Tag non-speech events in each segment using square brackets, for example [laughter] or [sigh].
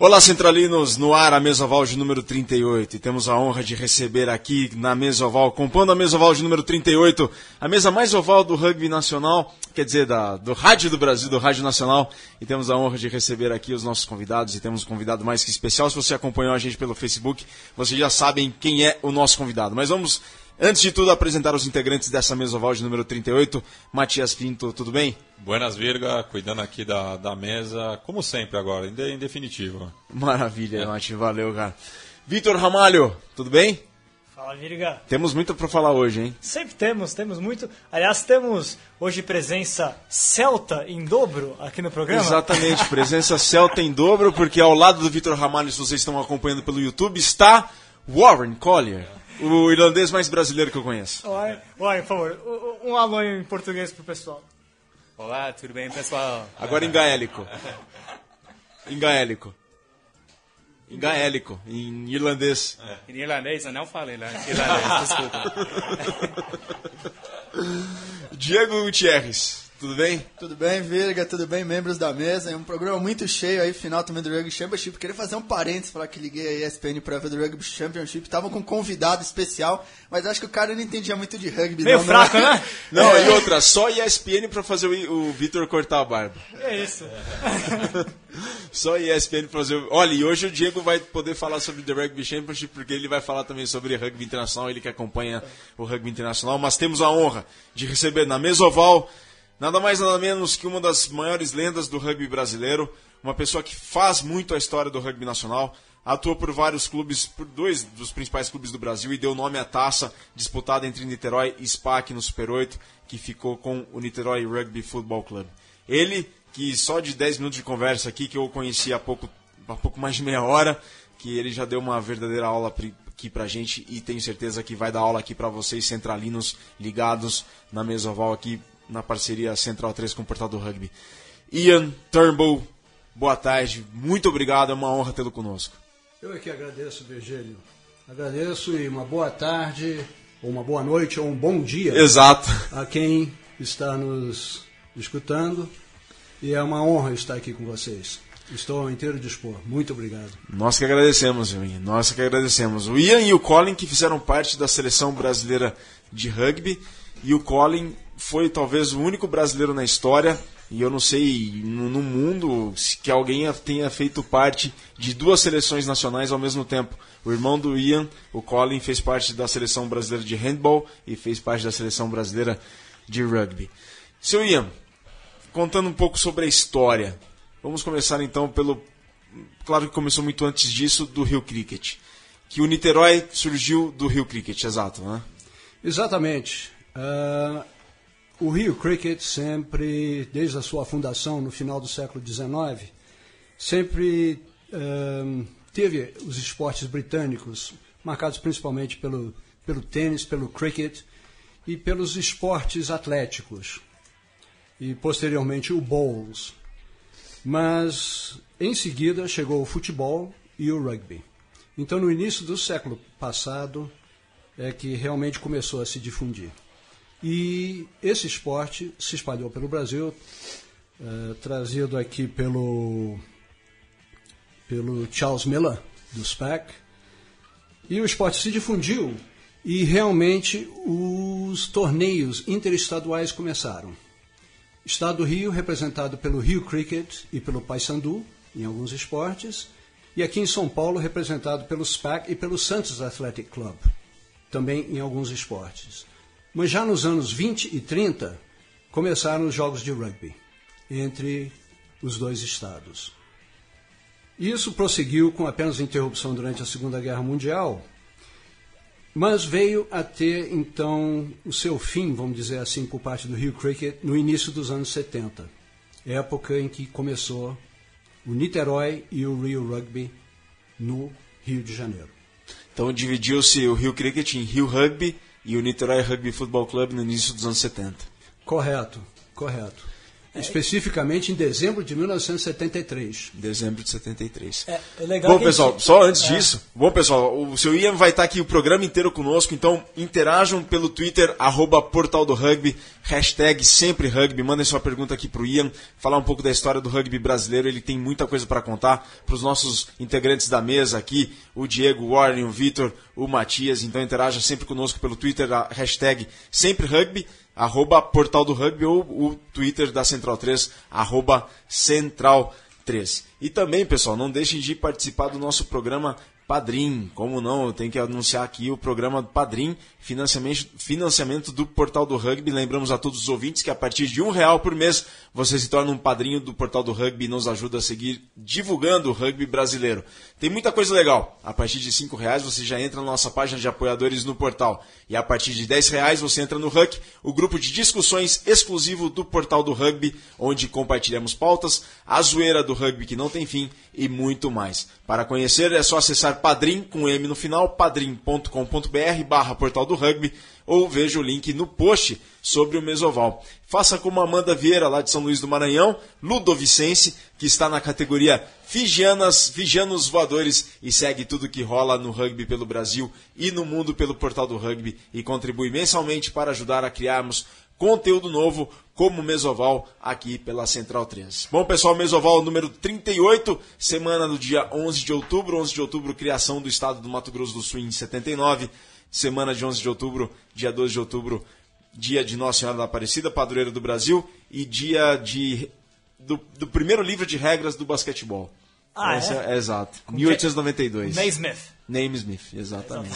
Olá, Centralinos, no ar a mesa oval de número 38. E temos a honra de receber aqui na mesa oval, compondo a mesa oval de número 38, a mesa mais oval do rugby nacional, quer dizer, da, do rádio do Brasil, do rádio nacional. E temos a honra de receber aqui os nossos convidados. E temos um convidado mais que especial. Se você acompanhou a gente pelo Facebook, vocês já sabem quem é o nosso convidado. Mas vamos, antes de tudo, apresentar os integrantes dessa mesa oval de número 38. Matias Pinto, tudo bem? Buenas Virga, cuidando aqui da, da mesa, como sempre agora, em, de, em definitivo. Maravilha, é. Mati, valeu, cara. Vitor Ramalho, tudo bem? Fala, Virga. Temos muito para falar hoje, hein? Sempre temos, temos muito. Aliás, temos hoje presença celta em dobro aqui no programa. Exatamente, [laughs] presença celta em dobro, porque ao lado do Vitor Ramalho, se vocês estão acompanhando pelo YouTube, está Warren Collier. O irlandês mais brasileiro que eu conheço. Warren por favor, um alô em português pro pessoal. Olá, tudo bem, pessoal? Agora em gaélico. Em gaélico. Em gaélico, em irlandês. É. Em irlandês eu não falei, né? Irlandês, desculpa. [laughs] Diego Gutierrez. Tudo bem? Tudo bem, Virga, tudo bem, membros da mesa. É um programa muito cheio aí, final também do Rugby Championship. Queria fazer um parênteses, falar que liguei a ESPN pra ver do Rugby Championship. Tava com um convidado especial, mas acho que o cara não entendia muito de rugby. Meio não, fraco, não. né? [laughs] Não, é. e outra, só ESPN pra fazer o, o Vitor cortar a barba. É isso. [laughs] só ESPN pra fazer. Olha, e hoje o Diego vai poder falar sobre The Rugby Championship, porque ele vai falar também sobre rugby internacional, ele que acompanha o rugby internacional. Mas temos a honra de receber na mesa oval nada mais nada menos que uma das maiores lendas do rugby brasileiro, uma pessoa que faz muito a história do rugby nacional, atuou por vários clubes, por dois dos principais clubes do Brasil e deu nome à taça disputada entre Niterói e SPAC no Super 8, que ficou com o Niterói Rugby Football Club. Ele, que só de 10 minutos de conversa aqui, que eu conheci há pouco, há pouco mais de meia hora, que ele já deu uma verdadeira aula aqui pra gente e tenho certeza que vai dar aula aqui para vocês centralinos ligados na mesa oval aqui na parceria Central 3 com o Portal do Rugby. Ian Turnbull, boa tarde, muito obrigado, é uma honra tê-lo conosco. Eu é que agradeço, Virgílio. Agradeço e uma boa tarde, ou uma boa noite, ou um bom dia. Exato. A quem está nos escutando. E é uma honra estar aqui com vocês. Estou ao inteiro dispor. Muito obrigado. Nós que agradecemos, Ian. Nós que agradecemos. O Ian e o Colin que fizeram parte da seleção brasileira de rugby. E o Colin foi talvez o único brasileiro na história, e eu não sei no, mundo que alguém tenha feito parte de duas seleções nacionais ao mesmo tempo. O irmão do Ian, o Colin, fez parte da seleção brasileira de handball e fez parte da seleção brasileira de rugby. Seu Ian, contando um pouco sobre a história. Vamos começar então pelo. Claro que começou muito antes disso, do Rio Cricket. Que o Niterói surgiu do Rio Cricket, exato, né? Exatamente. Uh, o Rio Cricket sempre, desde a sua fundação no final do século XIX, sempre um, teve os esportes britânicos, marcados principalmente pelo, pelo tênis, pelo cricket e pelos esportes atléticos, e posteriormente o bowls. Mas em seguida chegou o futebol e o rugby. Então, no início do século passado, é que realmente começou a se difundir. E esse esporte se espalhou pelo Brasil, uh, trazido aqui pelo, pelo Charles Miller, do SPAC. E o esporte se difundiu e realmente os torneios interestaduais começaram. Estado do Rio, representado pelo Rio Cricket e pelo Paysandu, em alguns esportes, e aqui em São Paulo, representado pelo SPAC e pelo Santos Athletic Club, também em alguns esportes. Mas já nos anos 20 e 30 começaram os jogos de rugby entre os dois estados. Isso prosseguiu com apenas interrupção durante a Segunda Guerra Mundial, mas veio a ter então o seu fim, vamos dizer assim, por parte do Rio Cricket no início dos anos 70, época em que começou o Niterói e o Rio Rugby no Rio de Janeiro. Então dividiu-se o Rio Cricket em Rio Rugby e o Niterói Rugby Football Club no início dos anos 70. Correto, correto. Especificamente em dezembro de 1973. Dezembro de 73. É, é legal Bom, pessoal, gente- só antes disso, bom, pessoal, o seu Ian vai estar aqui o programa inteiro conosco, então interajam pelo Twitter, arroba Portal do Rugby, hashtag sempre rugby, mandem sua pergunta aqui pro Ian, falar um pouco da história do rugby brasileiro, ele tem muita coisa para contar pros nossos integrantes da mesa aqui, o Diego, o Warren, o Vitor, o Matias, então interaja sempre conosco pelo Twitter, a hashtag sempre rugby, arroba Portal do Rugby ou o Twitter da Central 3, arroba Central 3. E também, pessoal, não deixem de participar do nosso programa Padrim. Como não, eu tenho que anunciar aqui o programa Padrim, financiamento, financiamento do Portal do Rugby. Lembramos a todos os ouvintes que a partir de um real por mês você se torna um padrinho do Portal do Rugby e nos ajuda a seguir divulgando o rugby brasileiro. Tem muita coisa legal. A partir de cinco reais você já entra na nossa página de apoiadores no portal. E a partir de 10 reais você entra no HUC, o grupo de discussões exclusivo do Portal do Rugby, onde compartilhamos pautas, a zoeira do rugby que não tem fim e muito mais. Para conhecer é só acessar Padrim com M no final, padrim.com.br barra Portal do Rugby ou veja o link no post sobre o Mesoval. Faça como Amanda Vieira, lá de São Luís do Maranhão, Ludovicense, que está na categoria Figianas, Figianos Voadores e segue tudo que rola no rugby pelo Brasil e no mundo pelo Portal do Rugby e contribui mensalmente para ajudar a criarmos conteúdo novo como Mesoval aqui pela Central 3. Bom, pessoal, Mesoval número 38, semana do dia 11 de outubro, 11 de outubro, criação do estado do Mato Grosso do Sul em 79, semana de 11 de outubro, dia 12 de outubro, dia de Nossa Senhora da Aparecida, padroeira do Brasil, e dia de do, do primeiro livro de regras do basquetebol. Ah, Esse é? exato. 1892. Naismith. Name Smith, exatamente.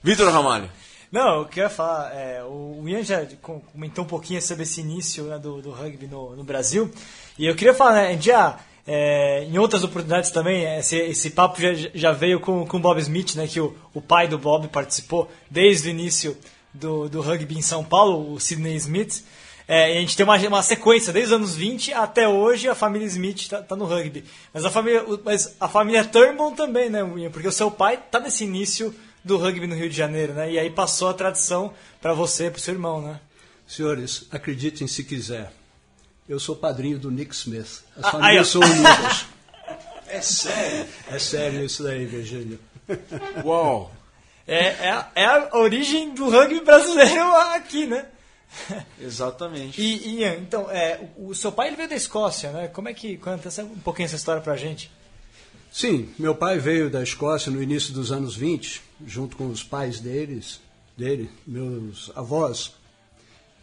Vitor Ramalho. Não, eu queria falar, é, o Ian já com- comentou um pouquinho sobre esse início né, do, do rugby no, no Brasil, e eu queria falar, né, já, é, em outras oportunidades também, esse, esse papo já, já veio com, com o Bob Smith, né, que o, o pai do Bob participou desde o início do, do rugby em São Paulo, o Sidney Smith, é, a gente tem uma, uma sequência, desde os anos 20 até hoje, a família Smith está tá no rugby. Mas a família, mas a família Turnbull também, né, Ian? Porque o seu pai tá nesse início do rugby no Rio de Janeiro, né? E aí passou a tradição para você, para seu irmão, né? Senhores, acreditem se quiser. Eu sou padrinho do Nick Smith. As Ah, famílias são [laughs] unidas. É sério? É sério isso daí, Virgínia. Uau! É, é, a- é a origem do rugby brasileiro [laughs] aqui, né? Exatamente. E, Ian, então, é, o, o seu pai ele veio da Escócia, né? Como é que conta um pouquinho essa história pra gente? Sim, meu pai veio da Escócia no início dos anos 20, junto com os pais deles, dele, meus avós.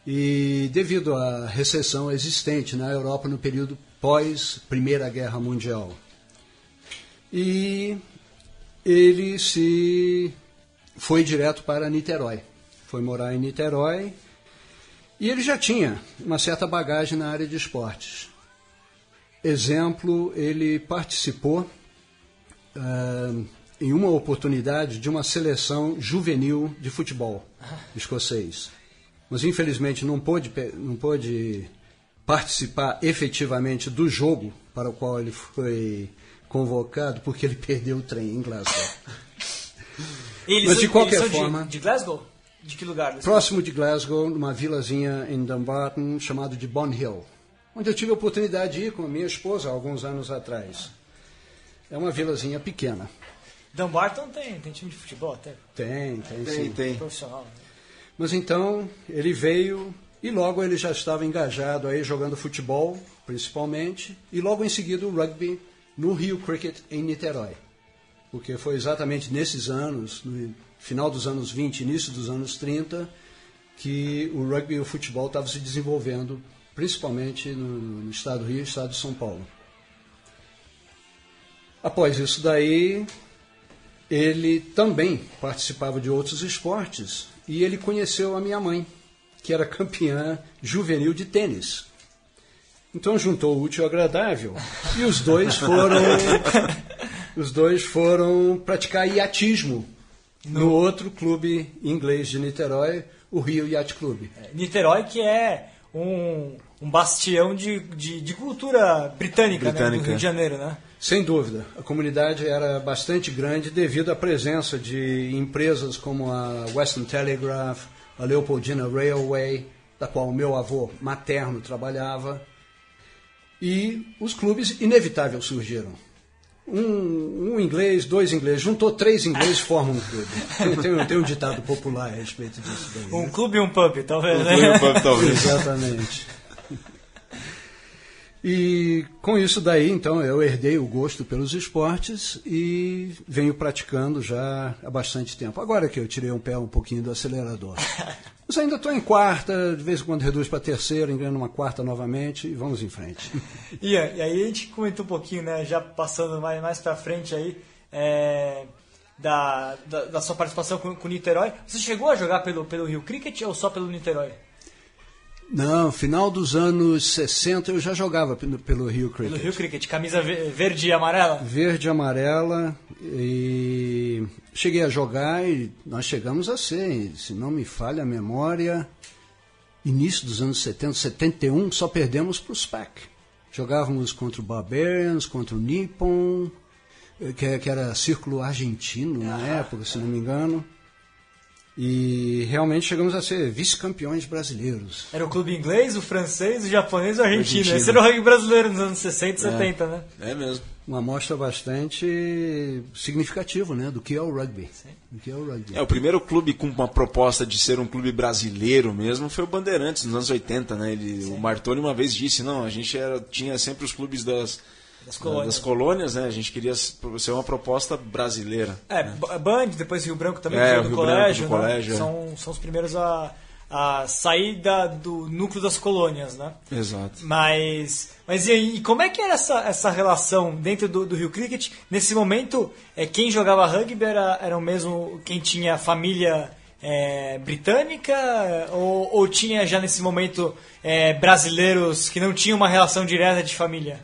E devido à recessão existente na Europa no período pós Primeira Guerra Mundial. E ele se foi direto para Niterói. Foi morar em Niterói e ele já tinha uma certa bagagem na área de esportes. Exemplo, ele participou ah, em uma oportunidade de uma seleção juvenil de futebol escocês. Mas infelizmente não pôde, não pôde participar efetivamente do jogo para o qual ele foi convocado porque ele [laughs] perdeu o trem em Glasgow. Mas de qualquer forma- De, de Glasgow? De que lugar? Próximo de Glasgow, numa vilazinha em Dumbarton chamado de Bon Hill, onde eu tive a oportunidade de ir com a minha esposa alguns anos atrás. É uma vilazinha pequena. Dumbarton tem, tem time de futebol até, Tem, tem, Tem, sim. tem. profissional. Mas então ele veio e logo ele já estava engajado aí jogando futebol, principalmente, e logo em seguida o rugby no Rio Cricket em Niterói. Porque foi exatamente nesses anos, no final dos anos 20, início dos anos 30, que o rugby e o futebol estavam se desenvolvendo, principalmente no, no estado do Rio e estado de São Paulo. Após isso daí, ele também participava de outros esportes e ele conheceu a minha mãe, que era campeã juvenil de tênis. Então juntou o útil ao agradável e os dois foram [laughs] os dois foram praticar iatismo no outro clube inglês de Niterói, o Rio Yacht Club. Niterói, que é um, um bastião de, de, de cultura britânica, né, Britânica. do Rio de Janeiro, né? Sem dúvida, a comunidade era bastante grande devido à presença de empresas como a Western Telegraph, a Leopoldina Railway, da qual o meu avô materno trabalhava, E os clubes inevitáveis surgiram. Um, um inglês, dois ingleses, juntou três ingleses formam um clube. Tem, tem um- um ditado popular a respeito disso daí. Um né? clube e um pub, talvez, né? Foi o pub, talvez. [laughs] Exatamente. E com isso daí, então, eu herdei o gosto pelos esportes e venho praticando já há bastante tempo. Agora que eu tirei um pé um pouquinho do acelerador. [laughs] Mas ainda estou em quarta, de vez em quando reduz para terceira, engano uma quarta novamente e vamos em frente. Ian, [laughs] e aí a gente comentou um pouquinho, né, já passando mais, mais pra frente aí, é, da, da, da sua participação com, com o Niterói. Você chegou a jogar pelo, pelo Rio Cricket ou só pelo Niterói? Não, final dos anos 60 eu já jogava pelo, pelo Rio Pelo Cricket. Rio Cricket, camisa ve- verde e amarela? Verde e amarela e cheguei a jogar e nós chegamos a ser, se não me falha a memória, início dos anos 70, 71, só perdemos para o SPAC. Jogávamos contra o Barbarians, contra o Nippon, eh, que, que era círculo argentino na época, se não me engano. E realmente chegamos a ser vice-campeões brasileiros. Era o clube inglês, o francês, o japonês e o argentino. Argentino. Esse era o rugby brasileiro nos anos 60 e 70, né? É mesmo. Uma amostra bastante significativa né, do que é o rugby. Do que é o rugby. É, o primeiro clube com uma proposta de ser um clube brasileiro mesmo foi o Bandeirantes, nos anos 80, né? Ele, o Martoni uma vez disse, não, a gente era, tinha sempre os clubes das, Das colônias. das colônias, né? A gente queria ser uma proposta brasileira. É, B- Band, depois Rio Branco também, É, do Rio Branco, colégio, do né? colégio, é. São, são os primeiros a, a sair da- do núcleo das colônias, né? Exato. Mas, mas e e como é que era essa, essa relação dentro do, do Rio Cricket? Nesse momento, é, quem jogava rugby era, era o mesmo quem tinha família é, britânica? Ou, ou tinha já nesse momento é, brasileiros que não tinham uma relação direta de família?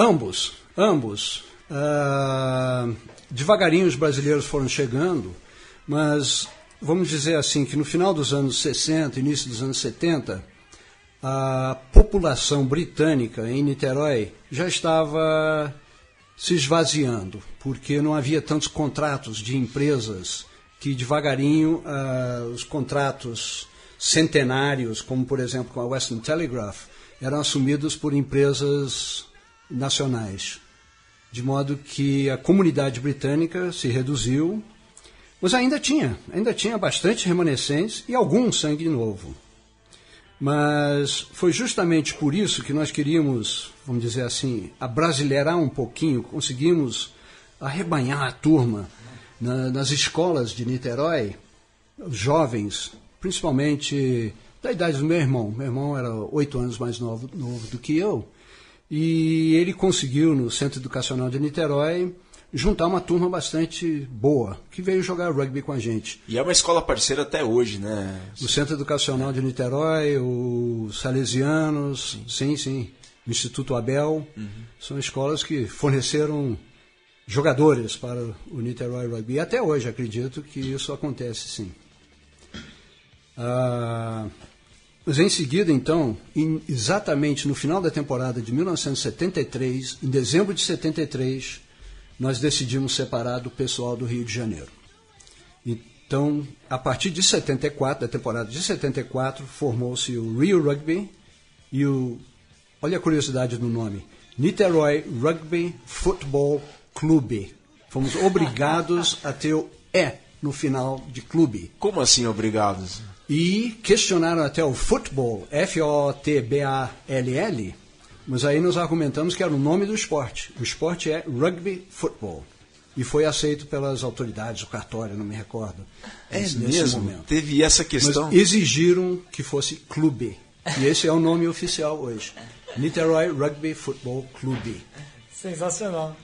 Ambos, ambos. Ah, devagarinho os brasileiros foram chegando, mas vamos dizer assim que no final dos anos 60, início dos anos 70, a população britânica em Niterói já estava se esvaziando, porque não havia tantos contratos de empresas que devagarinho ah, os contratos centenários, como por exemplo com a Western Telegraph, eram assumidos por empresas nacionais. De modo que a comunidade britânica se reduziu, mas ainda tinha, ainda tinha bastante remanescentes e algum sangue novo. Mas foi justamente por isso que nós queríamos, vamos dizer assim, abrasileirar um pouquinho, conseguimos arrebanhar a turma na- nas escolas de Niterói, jovens, principalmente da idade do meu irmão. Meu irmão era oito anos mais novo, novo do que eu. E ele conseguiu, no Centro Educacional de Niterói, juntar uma turma bastante boa, que veio jogar rugby com a gente. E é uma escola parceira até hoje, né? O Centro Educacional de Niterói, os Salesianos, sim, sim, o Instituto Abel, são escolas que forneceram jogadores para o Niterói Rugby. E até hoje acredito que isso acontece, sim. Ah, mas em seguida, então, em- exatamente no final da temporada de 1973, em dezembro de 73, nós decidimos separar do pessoal do Rio de Janeiro. Então, a partir de 74, da temporada de 74, formou-se o Rio Rugby e o. Olha a curiosidade do nome: Niterói Rugby Football Clube. Fomos [laughs] obrigados a ter o E no final de clube. Como assim, obrigados? E questionaram até o football, F-O-T-B-A-L-L, mas aí nós argumentamos que era o nome do esporte. O esporte é rugby football. E foi aceito pelas autoridades, o cartório, não me recordo. É nesse- mesmo? momento. Teve essa Mas questão? exigiram que fosse clube. E esse é o nome oficial hoje. Niterói Rugby Football Clube. Sensacional.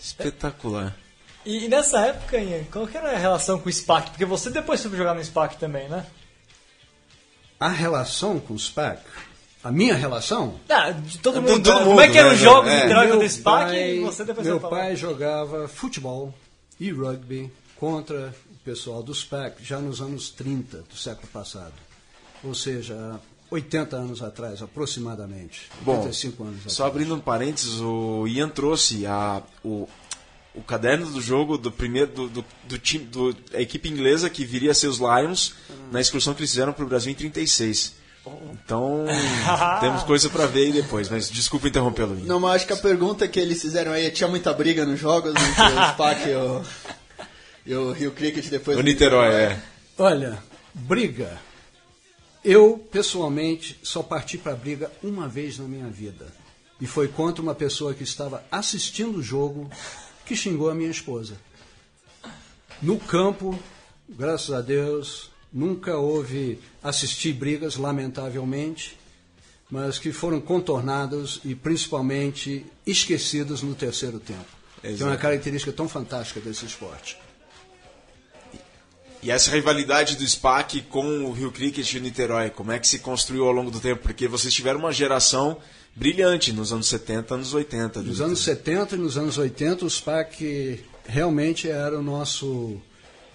Espetacular. E, e nessa época, Ian, qual que era a relação com o SPAC? Porque você depois foi jogar no SPAC também, né? A relação com o SPAC, a minha relação, Ah, de todo É, mundo. todo né? mundo, Como é que eram né? os jogos É. de droga do SPAC pai- e você depois Meu falar? pai jogava futebol e rugby contra o pessoal do SPAC já nos anos 30 do século passado. Ou seja, há 80 anos atrás, aproximadamente. Bom, 85 anos só atrás. abrindo um parênteses, o Ian trouxe a, o, o caderno do jogo do primeiro do, do, do time do, a equipe inglesa que viria a ser os Lions na excursão que eles fizeram para o Brasil em 36. Então, [laughs] temos coisa pra ver aí depois, mas desculpa interrompê-lo. Não, mas acho que a pergunta que eles fizeram aí tinha muita briga nos jogos entre o SPAC [laughs] e o, e o Rio Cricket depois O do Niterói, é. Olha, briga. Eu, pessoalmente, só parti para briga uma vez na minha vida. E foi contra uma pessoa que estava assistindo o jogo que xingou a minha esposa. No campo, graças a Deus, nunca houve assistir brigas, lamentavelmente, mas que foram contornadas e principalmente esquecidas no terceiro tempo. Que é uma Exato. característica tão fantástica desse esporte. E essa rivalidade do SPAC com o Rio Cricket e o Niterói, como é que se construiu ao longo do tempo? Porque vocês tiveram uma geração brilhante nos anos 70, anos 80. Nos anos 70 e nos anos 80, o SPAC realmente era o nosso,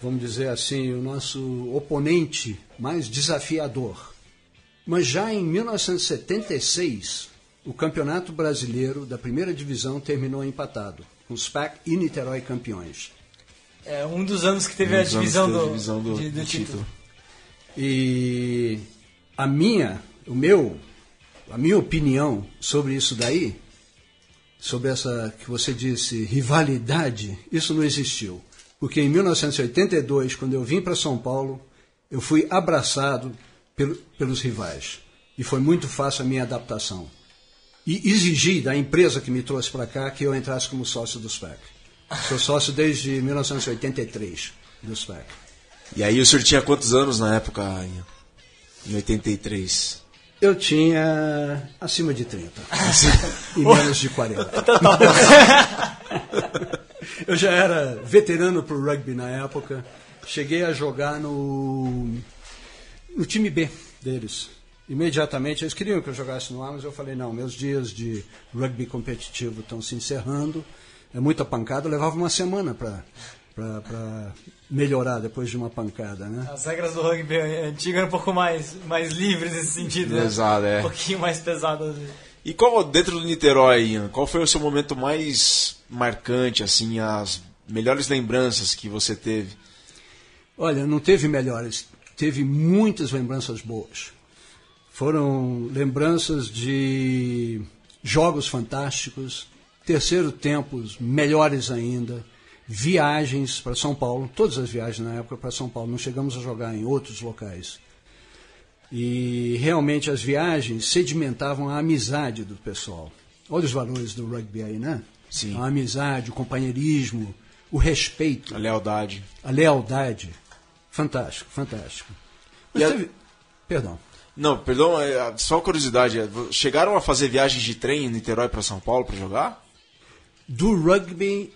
vamos dizer assim, o nosso oponente mais desafiador. Mas já em 1976, o Campeonato Brasileiro da Primeira Divisão terminou empatado, com o SPAC e Niterói campeões. É um dos anos que teve Um a divisão, que teve a do, divisão do- de- do do título. título. E a minha, o meu, a minha opinião sobre isso daí, sobre essa que você disse rivalidade, isso não existiu. Porque em 1982, quando eu vim para São Paulo, eu fui abraçado pelo- pelos rivais. E foi muito fácil a minha adaptação. E exigi da empresa que me trouxe para cá que eu entrasse como sócio do SPAC. Sou sócio desde 1983 do SPAC. E aí o senhor tinha quantos anos na época, em- em 83? Eu tinha acima de 30. [laughs] e menos de 40. [laughs] [laughs] eu já era veterano pro rugby na época. Cheguei a jogar no, no time B deles. Imediatamente, eles queriam que eu jogasse no A, mas eu falei, não, meus dias de rugby competitivo estão se encerrando. É muita pancada, eu levava uma semana para melhorar depois de uma pancada, né? As regras do rugby antigo eram um pouco mais, mais livres nesse sentido, né? Exato, é. Um pouquinho mais pesadas. E qual, dentro do Niterói, Ian, qual foi o seu momento mais marcante, assim, as melhores lembranças que você teve? Olha, não teve melhores, teve muitas lembranças boas. Foram lembranças de jogos fantásticos, terceiro tempos melhores ainda, viagens para São Paulo, todas as viagens na época para São Paulo, não chegamos a jogar em outros locais. E realmente as viagens sedimentavam a amizade do pessoal. Olha os valores do rugby aí, né? Sim. A amizade, o companheirismo, o respeito A lealdade. a lealdade. Fantástico, fantástico. Mas E a- teve- Perdão. Não, perdão, é, só curiosidade. é, Chegaram a fazer viagens de trem em Niterói para São Paulo para jogar? Do rugby,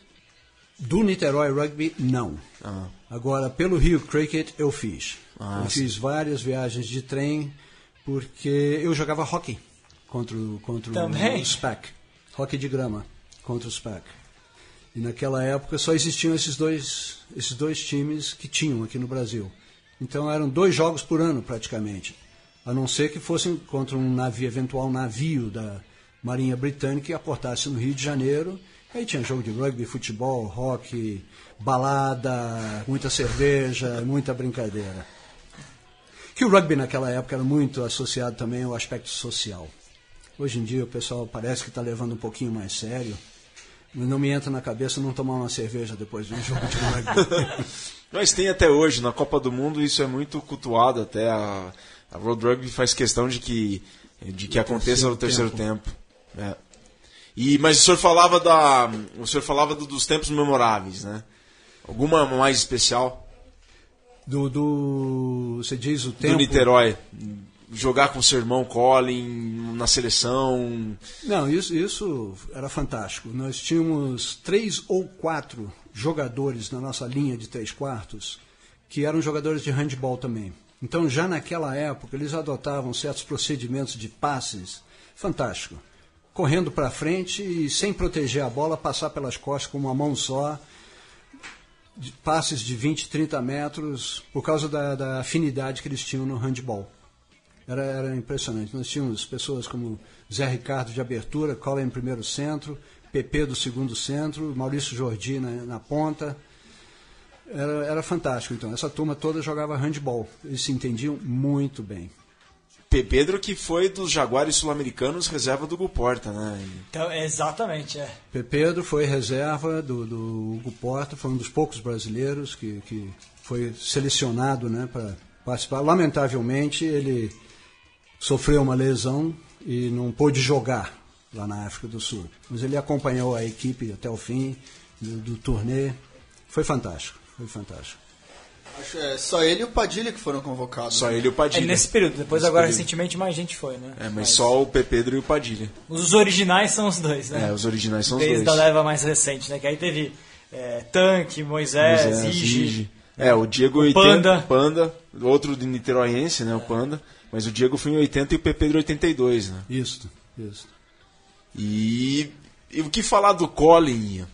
do Niterói Rugby, não. Ah. Agora, pelo Rio Cricket, eu fiz. Ah, eu sim. fiz várias viagens de trem, porque eu jogava hockey contra, o- contra Também? o SPAC. Hockey de grama contra o SPAC. E naquela época só existiam esses dois, esses dois times que tinham aqui no Brasil. Então eram dois jogos por ano, praticamente. A não ser que fossem contra um navio, eventual navio da Marinha Britânica que aportasse no Rio de Janeiro. Aí tinha jogo de rugby, futebol, hockey, balada, muita cerveja, muita brincadeira. Que o rugby naquela época era muito associado também ao aspecto social. Hoje em dia o pessoal parece que está levando um pouquinho mais sério. Não me entra na cabeça não tomar uma cerveja depois de um jogo de rugby. [laughs] Mas tem até hoje, na Copa do Mundo, isso é muito cultuado até. A, a Road Rugby faz questão de que, de que aconteça no terceiro tempo. É. E, mas o senhor falava da. O senhor falava do- dos tempos memoráveis, né? Alguma mais especial? Do, do você diz o tempo. Do Niterói. Jogar com seu irmão Colin na seleção. Não, isso, isso era fantástico. Nós tínhamos três ou quatro jogadores na nossa linha de três quartos que eram jogadores de handball também. Então, já naquela época, eles adotavam certos procedimentos de passes. Fantástico. Correndo para frente e sem proteger a bola, passar pelas costas com uma mão só. Passes de 20, 30 metros, por causa da, da afinidade que eles tinham no handball. Era, era impressionante. Nós tínhamos pessoas como Zé Ricardo de abertura, Colin em primeiro centro, PP do segundo centro, Maurício Jordi na, na ponta. Era, era fantástico, então. Essa turma toda jogava handball. Eles se entendiam muito bem. Pedro que foi dos Jaguares Sul-Americanos reserva do Hugo Porta, né? Então, exatamente, é. Pedro foi reserva do, do Hugo Porta, foi um dos poucos brasileiros que, que foi selecionado né, para participar. Lamentavelmente, ele sofreu uma lesão e não pôde jogar lá na África do Sul. Mas ele acompanhou a equipe até o fim do, do turnê. Foi fantástico, foi fantástico. Acho é só ele e o Padilha que foram convocados. Só né? ele e o É Padilha. nesse período. Depois, Nesse agora, período. recentemente, mais gente foi, né? É, mas só o P. Pedro e o Padilha. Os originais são os dois, né? É, os originais são os Desde dois. a leva mais recente, né? Que aí teve é, Tanque, Moisés, Moisés, Ige. Ige. É, o Diego O 80, Panda. Panda, outro de niteroiense, né, o Panda. Mas o Diego foi em 80 e o P. Pedro 82, né? Isso, isso. E, e o que falar do Colin? Ian?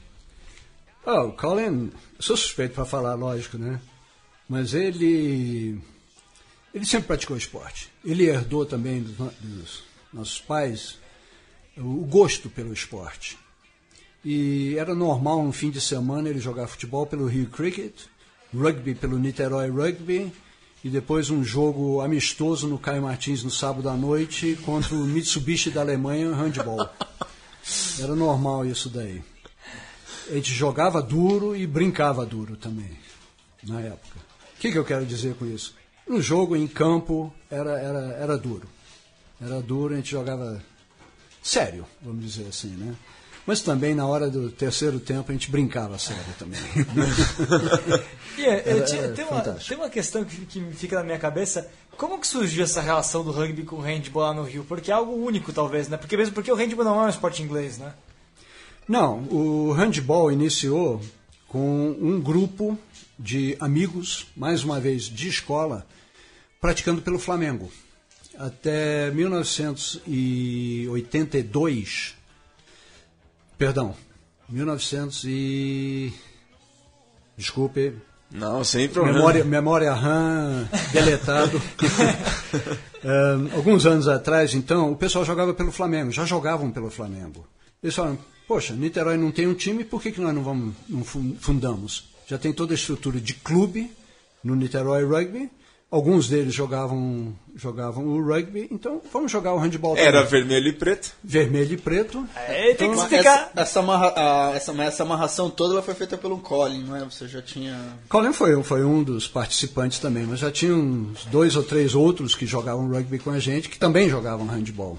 Ah, o Colin, sou suspeito para falar, lógico, né? Mas ele ele sempre praticou esporte. Ele herdou também dos, dos nossos pais o gosto pelo esporte. E era normal no fim de semana ele jogar futebol pelo Rio Cricket, rugby pelo Niterói Rugby e depois um jogo amistoso no Caio Martins no sábado à noite contra o Mitsubishi da Alemanha handball. Era normal isso daí. A gente jogava duro e brincava duro também, na época. O que, que eu quero dizer com isso? No jogo, em campo, era, era, era duro. Era duro, a gente jogava sério, vamos dizer assim, né? Mas também na hora do terceiro tempo a gente brincava sério também. [laughs] E, é, Era- tem, uma, tem uma questão que, que me fica na minha cabeça. Como que surgiu essa relação do rugby com o handball lá no Rio? Porque é algo único, talvez, né? Porque mesmo porque o handball não é um esporte inglês, né? Não, o handball iniciou com um grupo de amigos, mais uma vez de escola, praticando pelo Flamengo. Até 1982, perdão, 1900 e desculpe, Não, sem problema. memória, memória RAM, deletado. [laughs] Ahn, alguns anos atrás, então, o pessoal jogava pelo Flamengo, já jogavam pelo Flamengo. Eles falaram, poxa, Niterói não tem um time, por que, que nós não, vamos, não fun- fundamos? Já tem toda a estrutura de clube no Niterói Rugby, alguns deles jogavam, jogavam o rugby, então vamos jogar o handball Era também. vermelho e preto. vermelho e preto. Aí tem que explicar. Essa, essa, amarra- a- essa, amarração toda ela foi feita pelo Colin, não é? Você já tinha. Colin foi, foi um dos participantes também, mas já tinha uns dois ou três outros que jogavam rugby com a gente, que também jogavam handball.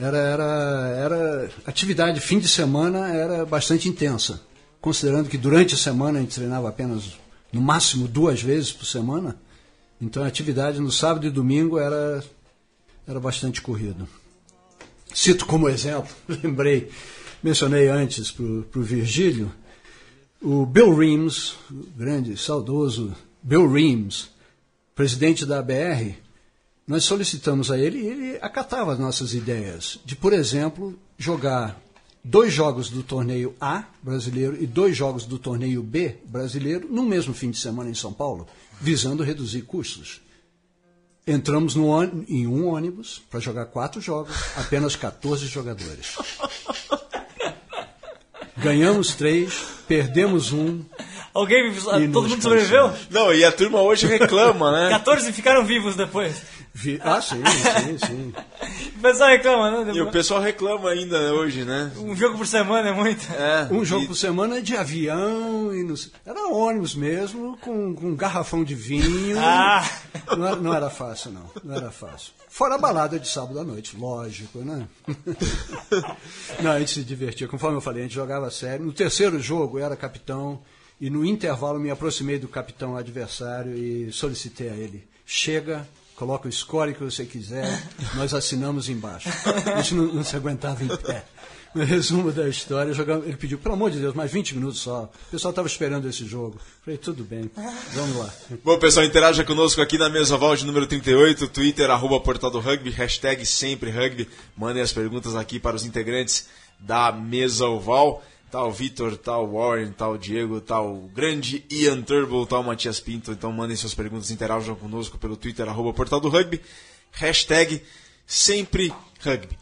Era, era, era atividade fim de semana era bastante intensa, considerando que durante a semana a gente treinava apenas no máximo duas vezes por semana. Então a atividade no sábado e domingo era era bastante corrido. Cito como exemplo, [laughs] lembrei, mencionei antes para o Virgílio, o Bill Reams, o grande, saudoso Bill Reams, presidente da ABR, nós solicitamos a ele e ele acatava as nossas ideias de, por exemplo, jogar dois jogos do torneio A brasileiro e dois jogos do torneio B brasileiro no mesmo fim de semana em São Paulo, visando reduzir custos. Entramos no em um ônibus para jogar quatro jogos, apenas 14 jogadores. Ganhamos três, perdemos um. Alguém, todo mundo sobreviveu? Não, e a turma hoje reclama, né? [laughs] 14 ficaram vivos depois. Vi- Ah, sim, sim, sim. O pessoal reclama, né? E o pessoal reclama ainda hoje, né? Um jogo por semana é muito. É, Um jogo e- por semana de avião, e não sei- era ônibus mesmo, com, com um garrafão de vinho. [laughs] Ah! Não, era, não era fácil, não. Não era fácil. Fora a balada de sábado à noite, lógico, né? [laughs] Não, a gente se divertia. Conforme eu falei, a gente jogava sério. No terceiro jogo, eu era capitão, e no intervalo me aproximei do capitão adversário e solicitei a ele: chega, coloca o score que você quiser, [laughs] nós assinamos embaixo. A gente não, não se aguentava em pé. No resumo da história, jogamos- ele pediu, pelo amor de Deus, mais 20 minutos só. O pessoal estava esperando esse jogo. Falei, tudo bem, vamos lá. Bom, pessoal, interaja conosco aqui na mesa oval de número 38, Twitter, arroba Portal do Rugby, hashtag sempre rugby. Mandem as perguntas aqui para os integrantes da mesa oval. O Vitor, o Warren, o Diego, o grande Ian Turbo, o Matias Pinto. Então mandem suas perguntas, interajam conosco pelo Twitter, arroba Portal do Rugby, hashtag sempre rugby.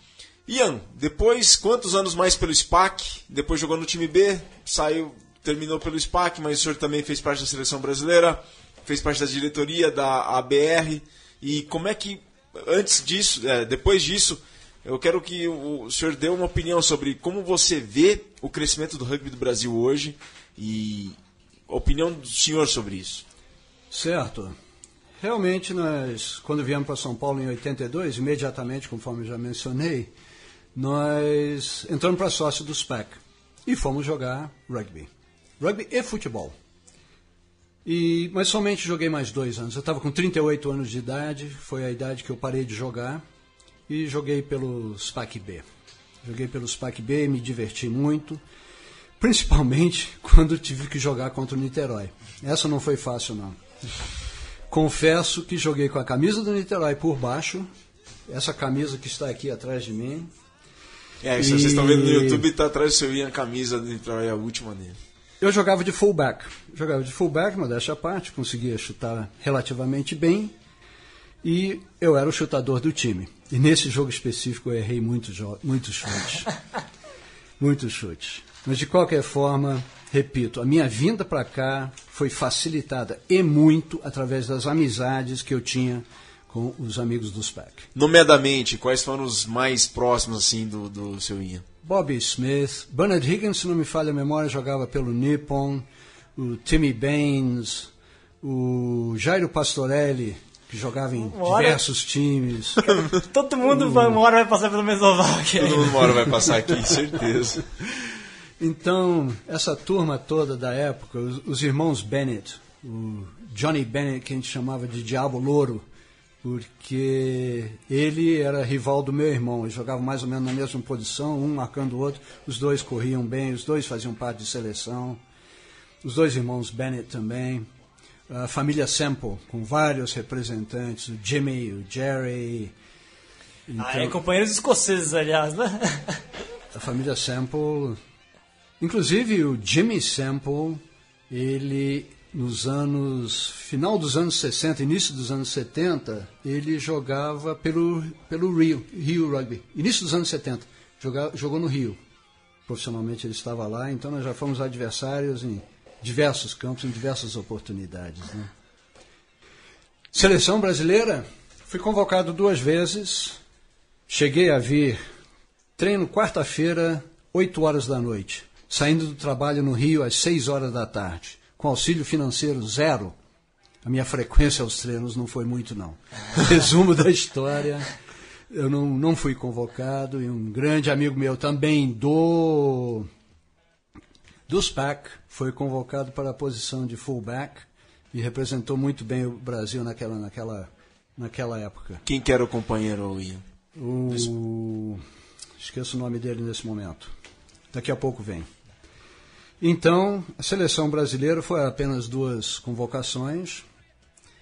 Ian, depois, quantos anos mais pelo SPAC? Depois jogou no time B, saiu, terminou pelo SPAC, mas o senhor também fez parte da seleção brasileira, fez parte da diretoria da ABR. E como é que antes disso, é, depois disso, eu quero que o, senhor dê uma opinião sobre como você vê o crescimento do rugby do Brasil hoje e a opinião do senhor sobre isso. Certo. Realmente, nós, quando viemos para São Paulo em 82, imediatamente, conforme já mencionei, nós entramos para sócio do SPAC e fomos jogar rugby. Rugby e futebol. E, mas somente joguei mais dois anos. Eu estava com 38 anos de idade, foi a idade que eu parei de jogar, e joguei pelo SPAC B. Joguei pelo SPAC B e me diverti muito, principalmente [laughs] quando tive que jogar contra o Niterói. Essa não foi fácil, não. Confesso que joguei com a camisa do Niterói por baixo, essa camisa que está aqui atrás de mim. É, E- vocês estão vendo no YouTube, está atrás do seu Ian a camisa do Niterói, a última dele. Eu jogava de fullback. Jogava de fullback, modéstia à parte, conseguia chutar relativamente bem. E eu era o chutador do time. E nesse jogo específico eu errei muitos, muitos chutes. [laughs] muitos chutes. Mas de qualquer forma, repito, a minha vinda para cá foi facilitada e muito através das amizades que eu tinha com os amigos do SPAC. Nomeadamente, quais foram os mais próximos assim do, do seu Ian? Bobby Smith, Bernard Higgins, se não me falha a memória, jogava pelo Nippon, o Timmy Baines, o Jairo Pastorelli, que jogava em Ora. diversos times. [laughs] Todo mundo vai, uma hora vai passar pelo Mesovac. Todo mundo uma hora vai passar aqui, certeza. [laughs] Então, essa turma toda da época, os, os irmãos Bennett, o Johnny Bennett, que a gente chamava de Diabo Louro, porque ele era rival do meu irmão, eles jogavam mais ou menos na mesma posição, um marcando o outro, os dois corriam bem, os dois faziam parte de seleção, os dois irmãos Bennett também, a família Semple, com vários representantes, o Jimmy, o Jerry, Ah, é, companheiros escoceses, aliás, né? [laughs] a família Sample, inclusive o Jimmy Sample, ele nos anos final dos anos 60, início dos anos 70, ele jogava pelo pelo Rio, Rio Rugby. Início dos anos 70, joga, jogou no Rio. Profissionalmente ele estava lá, então nós já fomos adversários em diversos campos, em diversas oportunidades, né? Seleção brasileira, fui convocado duas vezes. Cheguei a vir Treino quarta-feira, 8 horas da noite. Saindo do trabalho no Rio às 6 horas da tarde. Com auxílio financeiro zero. A minha frequência aos treinos não foi muito, não. [laughs] Resumo da história. Eu não, não fui convocado e um grande amigo meu também do do SPAC foi convocado para a posição de fullback e representou muito bem o Brasil naquela, naquela, naquela época. Quem que era o companheiro, Ian? O... Esqueço o nome dele nesse momento. Daqui a pouco vem. Então, a seleção brasileira foi apenas duas convocações.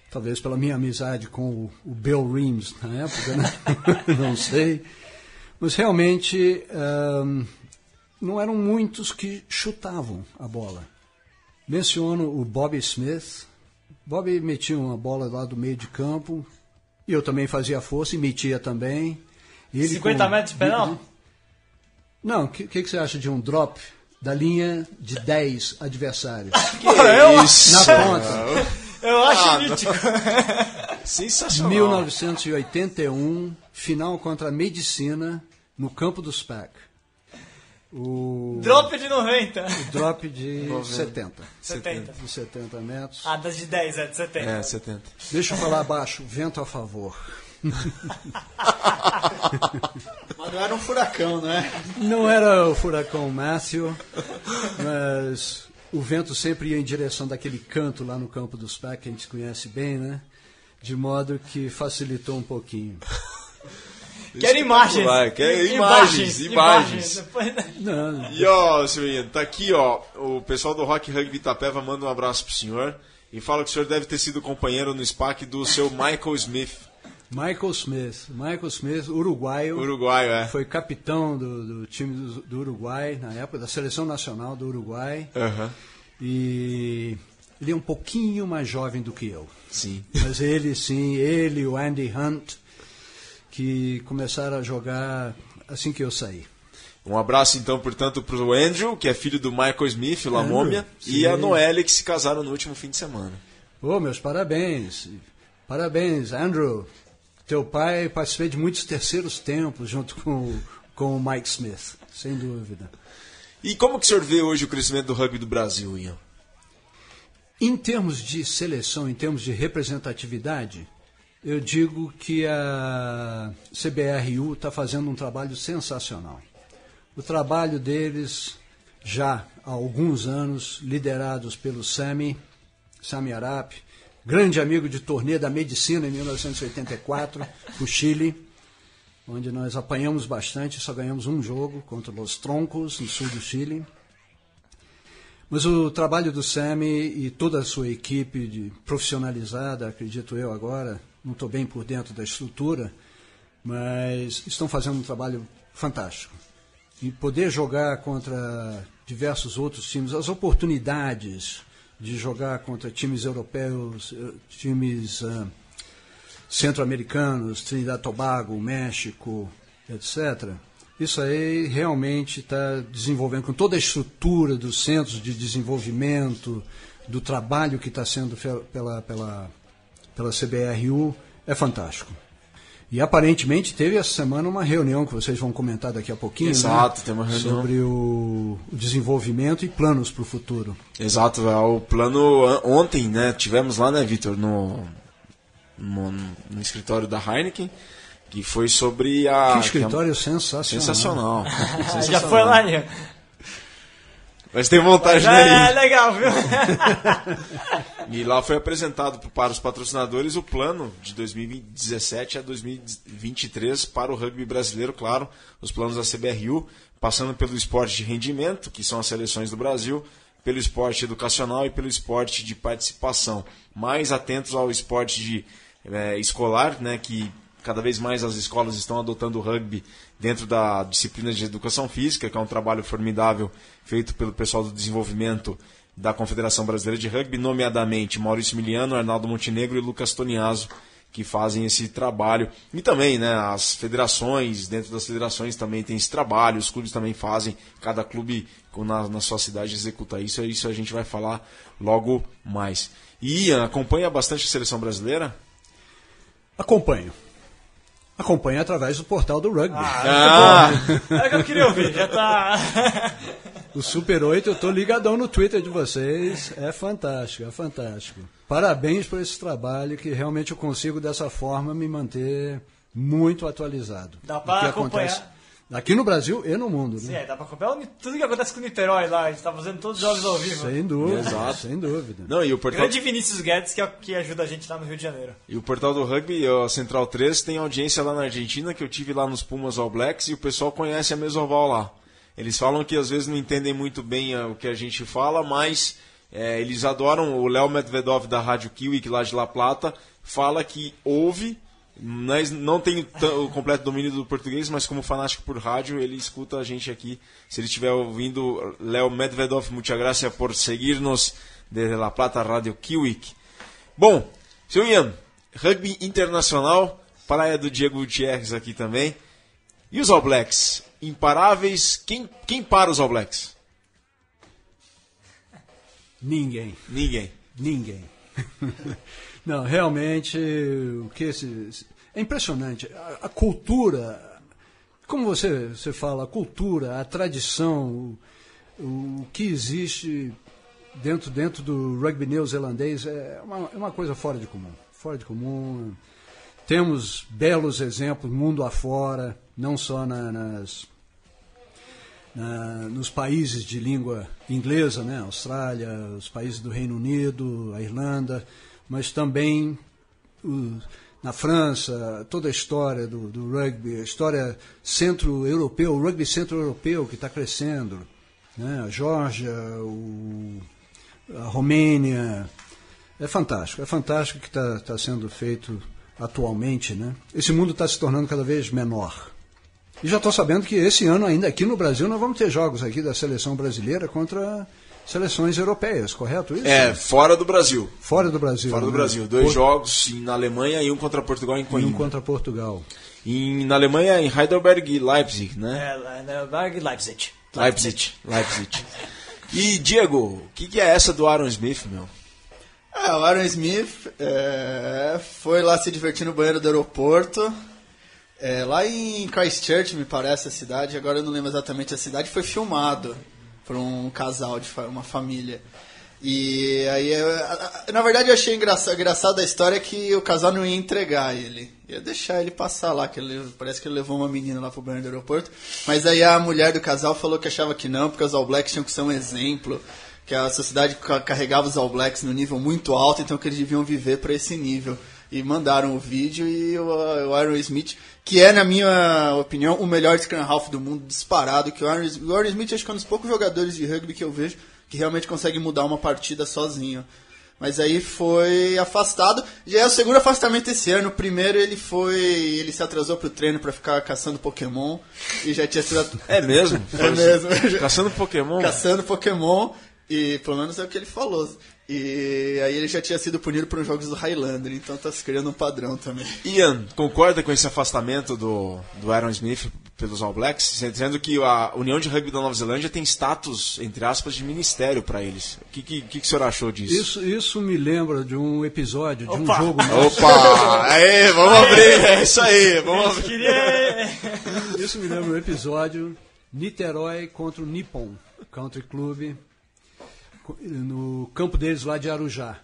Talvez pela minha amizade com o, Bill Reams na época, né? [laughs] não sei. Mas realmente ahm, não eram muitos que chutavam a bola. Menciono o Bobby Smith. Bobby metia uma bola lá do meio de campo, e eu também fazia força e metia também. Ele 50 com- metros de penal? Não, o que, que, que você acha de um drop da linha de 10 adversários? [laughs] eu, Na ponta. eu acho mítico. [laughs] Sensacional. 1981, final contra a Medicina, no campo do SPAC. O Drop de 90. drop de 70. 70. De 70 metros. Ah, das de 10, é de 70. É, 70. Deixa eu falar baixo, vento a favor. [laughs] Mas não era um furacão, não é? Não era o furacão Matthew, mas o vento sempre ia em direção daquele canto lá no campo dos PAC, que a gente conhece bem, né? De modo que facilitou um pouquinho. Quero imagens. Vai, quero imagens, imagens. Depois- Não, E ó, seu tá aqui, ó. O pessoal do Rock Rugby Itapeva manda um abraço pro senhor e fala que o senhor deve ter sido companheiro no SPAC do seu Michael Smith, Michael Smith. Michael Smith, uruguaio. uruguaio, é. Foi capitão do, do time do, do Uruguai, na época, da seleção nacional do Uruguai. Aham. E ele é um pouquinho mais jovem do que eu. Sim. Mas ele sim, ele o Andy Hunt, que começaram a jogar assim que eu saí. Um abraço então, portanto, pro Andrew, que é filho do Michael Smith, o La Andrew, Mômia, e a Noelle, que se casaram no último fim de semana. Ô, meus parabéns. Parabéns, Andrew. Teu pai participei de muitos terceiros tempos junto com, com o Mike Smith, sem dúvida. E como que o senhor vê hoje o crescimento do rugby do Brasil, Ian? Em termos de seleção, em termos de representatividade, eu digo que a CBRU está fazendo um trabalho sensacional. O trabalho deles, já há alguns anos, liderados pelo Sami, Sami Arap, grande amigo de turnê da medicina em 1984, no Chile, onde nós apanhamos bastante, só ganhamos um jogo contra os Troncos, no sul do Chile. Mas o trabalho do Sami e toda a sua equipe de profissionalizada, acredito eu agora, não estou bem por dentro da estrutura, mas estão fazendo um trabalho fantástico. E poder jogar contra diversos outros times, as oportunidades de jogar contra times europeus, eh, times uh, centro-americanos, Trinidad Tobago, México, etc. Isso aí realmente está desenvolvendo com toda a estrutura dos centros de desenvolvimento, do trabalho que está sendo pela, pela, pela CBRU, é fantástico. E aparentemente teve essa semana uma reunião que vocês vão comentar daqui a pouquinho. Exato, né? tem uma reunião. Sobre o, desenvolvimento e planos para o futuro. Exato, é o plano ontem, né? Tivemos lá, né, Vitor, no, no, no, escritório da Heineken, que foi sobre a. Que escritório que é, sensacional. Sensacional. sensacional. [laughs] Já foi lá, Ian? Mas tem montagem Já aí. é legal, viu? [laughs] E lá foi apresentado para os patrocinadores o plano de 2017 a 2023 para o rugby brasileiro, claro, os planos da CBRU, passando pelo esporte de rendimento, que são as seleções do Brasil, pelo esporte educacional e pelo esporte de participação. Mais atentos ao esporte de, é, escolar, né, que cada vez mais as escolas estão adotando o rugby dentro da disciplina de educação física, que é um trabalho formidável feito pelo pessoal do desenvolvimento da Confederação Brasileira de Rugby, nomeadamente Maurício Miliano, Arnaldo Montenegro e Lucas Toniaso, que fazem esse trabalho. E também, né, as federações, dentro das federações também tem esse trabalho, os clubes também fazem, cada clube na, na sua cidade executa isso, isso a gente vai falar logo mais. E Ian, acompanha bastante a seleção brasileira? Acompanho. Acompanha através do portal do rugby. Ah, é o que eu queria ouvir, já tá. O Super 8, eu tô ligadão no Twitter de vocês. É fantástico, é fantástico. Parabéns por esse trabalho que realmente eu consigo dessa forma me manter muito atualizado. Dá que acompanhar. acontece Aqui no Brasil e no mundo, Sim, né? é, dá pra acompanhar tudo que acontece com o Niterói lá. A gente tá fazendo todos os jogos ao vivo. Sem dúvida, Exato. sem dúvida. Não, e o portal, Grande Vinícius Guedes, que, é o que ajuda a gente lá no Rio de Janeiro. e o portal do rugby, a Central 3, tem audiência lá na Argentina, que eu tive lá nos Pumas All Blacks, e o pessoal conhece a Mesoval lá. Eles falam que às vezes não entendem muito bem ah, o que a gente fala, mas é, eles adoram. O Léo Medvedov da Rádio Kiwi, que lá de La Plata, fala que ouve, não tem o completo domínio do português, mas como fanático por rádio, ele escuta a gente aqui. Se ele estiver ouvindo, Léo Medvedov, muchas gracias por seguir-nos desde La Plata Rádio Kiwi. Bom, seu Ian, rugby internacional, praia do Diego Gutierrez aqui também. E os All Blacks? Imparáveis. Quem, quem para os All Blacks? Ninguém. Ninguém. Ninguém. [laughs] Não, realmente, o que esse, é impressionante. A, a cultura, como você, você fala, a cultura, a tradição, o, o que existe dentro, dentro do rugby neozelandês é uma, é uma coisa fora de comum. Fora de comum. Temos belos exemplos mundo afora, não só na- nas, na- nos países de língua inglesa, né? Austrália, os países do Reino Unido, a Irlanda, mas também o- na França, toda a história do, do rugby, a história centro-europeu, o rugby centro-europeu que está crescendo, né? a Geórgia, o- a Romênia. É fantástico, é fantástico o que está tá sendo feito atualmente. Né? Esse mundo está se tornando cada vez menor. E já estou sabendo que esse ano ainda aqui no Brasil nós vamos ter jogos aqui da seleção brasileira contra seleções europeias, correto isso? É, fora do Brasil. Fora do Brasil. Fora do né? Brasil. Dois Por- jogos na Alemanha e um contra Portugal em E um Coimbra. contra Portugal. Em, na Alemanha, em Heidelberg e Leipzig, né? É, lá na Berg Leipzig. Leipzig. Leipzig. E, Diego, o que, que é essa do Aaron Smith, meu? É, o Aaron Smith é, foi lá se divertir no banheiro do aeroporto. É, lá em Christchurch, me parece a cidade, agora eu não lembro exatamente a cidade, foi filmado por um casal, de uma família. E aí, na verdade, eu achei engraçado, engraçado a história que o casal não ia entregar ele. Ia deixar ele passar lá, que ele, parece que ele levou uma menina lá pro banheiro do aeroporto. Mas aí a mulher do casal falou que achava que não, porque os All Blacks tinham que ser um exemplo. Que a sociedade ca- carregava os All Blacks no nível muito alto, então que eles deviam viver para esse nível. E mandaram o vídeo e o, o Aaron Smith, que é, na minha opinião, o melhor scrum half do mundo, disparado. Que o Aaron, o Aaron Smith acho que é um dos poucos jogadores de rugby que eu vejo que realmente consegue mudar uma partida sozinho. Mas aí foi afastado. Já é o segundo afastamento esse ano. O primeiro ele foi. ele se atrasou pro treino para ficar caçando Pokémon. E já tinha sido. É mesmo? [laughs] É mesmo. Caçando Pokémon? caçando Pokémon. E pelo menos é o que ele falou. E aí ele já tinha sido punido por uns jogos do Highlander, então tá se criando um padrão também. Ian, concorda com esse afastamento do, do Aaron Smith pelos All Blacks? Dizendo que a União de Rugby da Nova Zelândia tem status, entre aspas, de ministério para eles. O que, que, que, que o senhor achou disso? Isso, isso me lembra de um episódio, de um Opa! jogo [laughs] nosso. Opa! Aê, vamos abrir! É isso aí! Vamos abrir! Queria. Isso me lembra um episódio Niterói contra o Nippon Country Club no campo deles lá de Arujá.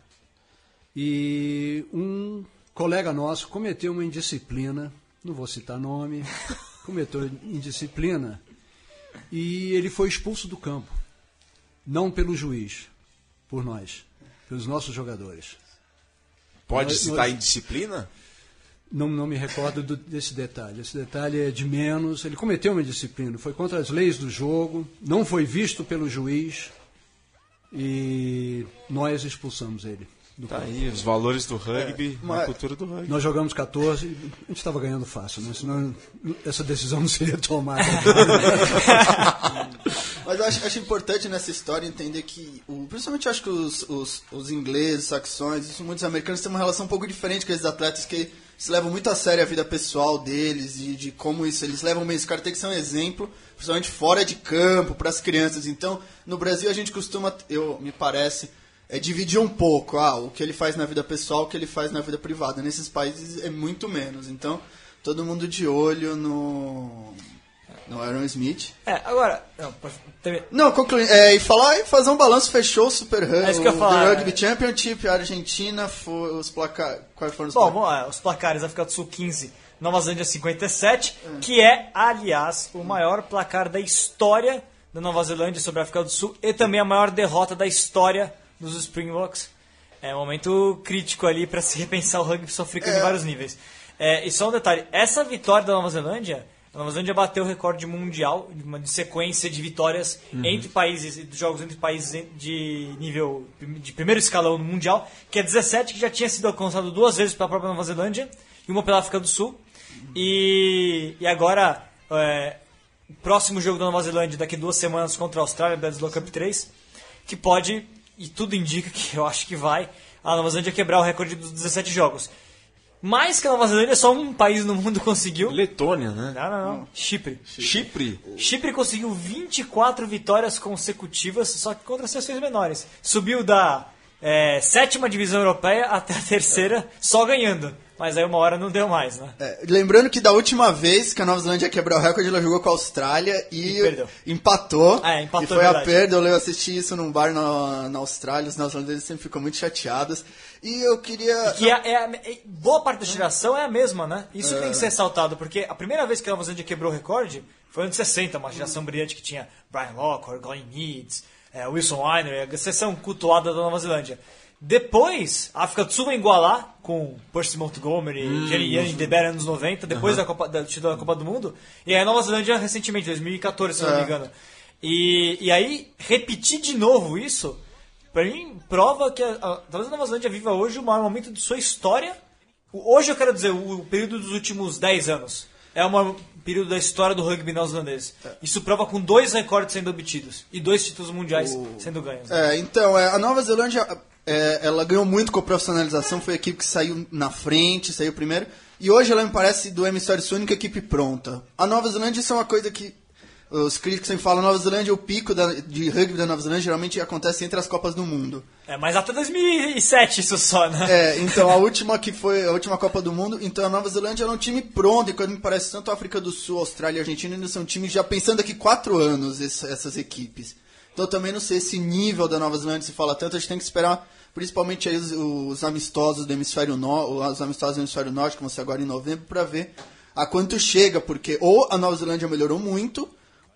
E um colega nosso cometeu uma indisciplina, não vou citar nome, [laughs] cometeu indisciplina e ele foi expulso do campo. Não pelo juiz, por nós, pelos nossos jogadores. Pode Nós- citar nós- indisciplina? Não, não me recordo do- desse detalhe. Esse detalhe é de menos. Ele cometeu uma indisciplina, foi contra as leis do jogo, não foi visto pelo juiz e nós expulsamos ele. do Tá aí, os valores do rugby, mas- a cultura do rugby. Nós jogamos 14 e a gente estava ganhando fácil, né? senão essa decisão não seria tomada. [laughs] Mas eu acho, acho importante nessa história entender que, o, principalmente eu acho que os, os, os ingleses, saxões, muitos americanos têm uma relação um pouco diferente com esses atletas que se levam muito a sério a vida pessoal deles e de como isso, eles levam bem. Esse cara tem que ser um exemplo, principalmente fora de campo, para as crianças. Então, no Brasil a gente costuma, eu me parece, é dividir um pouco ah, o que ele faz na vida pessoal, o que ele faz na vida privada. Nesses países é muito menos. Então, todo mundo de olho no, no Aaron Smith. É, agora. Não, teve- Não, concluindo. É, e falar e fazer um balanço, fechou o Super Rugby. É isso que eu ia falar, The Rugby é. Championship, a Argentina, foi os placar. Quais foram os Bom, placares? vamos lá, os placares África do Sul 15, Nova Zelândia 57, que é, aliás, o maior placar da história da Nova Zelândia sobre a África do Sul e também a maior derrota da história dos Springboks. É um momento crítico ali para se repensar o rugby sul-africano em vários níveis. É, e só um detalhe, essa vitória da Nova Zelândia, Nova Zelândia bateu o recorde mundial de uma sequência de vitórias entre países, de jogos entre países de nível de primeiro escalão mundial, que é 17, que já tinha sido alcançado duas vezes pela própria Nova Zelândia e uma pela África do Sul. E, e agora, é, o próximo jogo da Nova Zelândia daqui duas semanas contra a Austrália, Bledisloe Cup 3, que pode, e tudo indica que eu acho que vai, a Nova Zelândia quebrar o recorde dos 17 jogos. Mais que a Nova Zelândia, só um país no mundo [laughs] conseguiu. Letônia, né? Não, não, não. Chipre. Chipre. Chipre conseguiu 24 vitórias consecutivas, só que contra seleções menores. Subiu da é, sétima divisão europeia até a terceira, só ganhando. Mas aí uma hora não deu mais, né? É, lembrando que da última vez que a Nova Zelândia quebrou o recorde, ela jogou com a Austrália e, E empatou. Ah, é, empatou, e foi é a perda. Eu assisti isso num bar na, na Austrália. Os neozelandeses sempre ficam muito chateados. E eu queria. Que é, é é- boa parte da geração é a mesma, né? Isso tem que ser ressaltado, porque a primeira vez que a Nova Zelândia quebrou o recorde foi nos anos 60, uma geração brilhante que tinha Brian Lockhart, Glenn Meads, é, Wilson Weiner, a seleção cultuada da Nova Zelândia. Depois, a África do Sul vai igualar com Percy Montgomery, Hum, Jerry De Beer, anos 90, depois da, Copa, da título da Copa do Mundo. E aí a Nova Zelândia recentemente, 2014, se não me É. engano. E, e aí, repetir de novo isso, pra mim, prova que a, a, talvez a Nova Zelândia viva hoje o maior momento de sua história. O- Hoje eu quero dizer, o, o período dos últimos 10 anos. É o maior período da história do rugby neozelandês. Isso prova com dois recordes sendo obtidos e dois títulos mundiais sendo ganhos. É, então, é, a Nova Zelândia, é, ela ganhou muito com a profissionalização, foi a equipe que saiu na frente, saiu primeiro, e hoje ela me parece do sul a única equipe pronta. A Nova Zelândia isso é uma coisa que Os críticos sempre falam Nova Zelândia, o pico da- de rugby da Nova Zelândia geralmente acontece entre as Copas do Mundo. É, mas até 2007 isso só, né? É, então a última que foi a última Copa do Mundo, então a Nova Zelândia era um time pronto, e quando me parece tanto a África do Sul, Austrália e Argentina ainda são times já pensando aqui quatro anos esse- essas equipes. Então eu também não sei esse nível da Nova Zelândia se fala tanto, a gente tem que esperar principalmente aí os, os amistosos do hemisfério norte, os amistosos do hemisfério norte, que vão ser agora em novembro, para ver a quanto chega, porque ou a Nova Zelândia melhorou muito,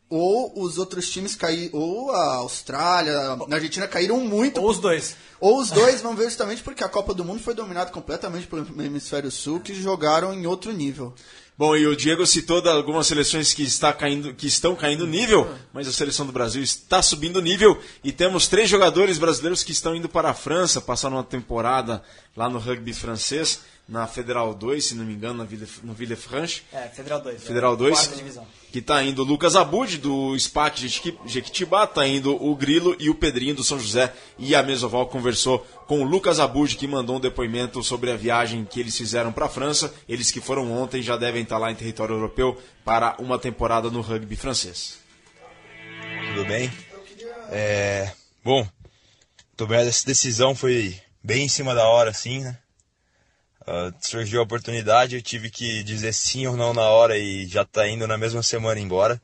ou os outros times caíram, ou a Austrália, a Argentina caíram muito Ou os dois. ou os dois vão ver justamente porque a Copa do Mundo foi dominada completamente pelo Hemisfério Sul, que jogaram em outro nível. Bom, e o Diego citou algumas seleções que, está caindo, que estão caindo nível, mas a seleção do Brasil está subindo nível. E temos três jogadores brasileiros que estão indo para a França, passaram uma temporada lá no rugby francês, na Federal 2, se não me engano, na Ville, no Villefranche. É, Federal 2. Federal 2, Quarta divisão. que tá indo o Lucas Abud, do SPAC Jequi- Jequitibá, tá indo o Grilo e o Pedrinho do São José. E a Mesoval conversou com o Lucas Abud, que mandou um depoimento sobre a viagem que eles fizeram para a França. Eles que foram ontem já devem estar lá em território europeu para uma temporada no rugby francês. Tudo bem? É, bom, tomar essa decisão foi bem em cima da hora, assim, né? Ah, surgiu a oportunidade, eu tive que dizer sim ou não na hora e já tá indo na mesma semana embora.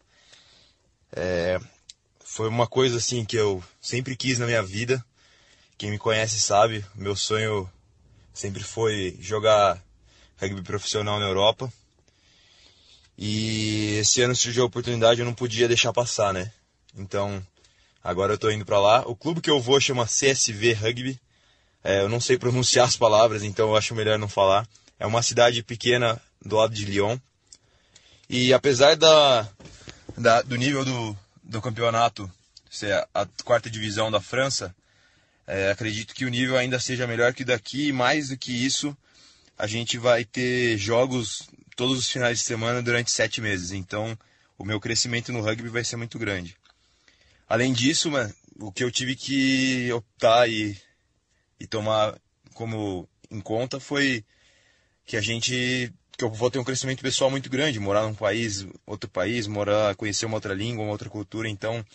É, foi uma coisa assim que eu sempre quis na minha vida. Quem me conhece sabe, meu sonho sempre foi jogar rugby profissional na Europa. E esse ano surgiu a oportunidade, eu não podia deixar passar, né? Então, agora eu tô indo pra lá. O clube que eu vou chama CSV Rugby. É, eu não sei pronunciar as palavras, então eu acho melhor não falar. É uma cidade pequena do lado de Lyon. E apesar da, da- do nível do, do campeonato ser a, a quarta divisão da França, é, acredito que o nível ainda seja melhor que daqui. E mais do que isso, a gente vai ter jogos todos os finais de semana durante sete meses. Então, o meu crescimento no rugby vai ser muito grande. Além disso, mano, o que eu tive que optar e, e tomar como em conta foi que a gente que eu vou ter um crescimento pessoal muito grande, morar num país, outro país, morar, conhecer uma outra língua, uma outra cultura, então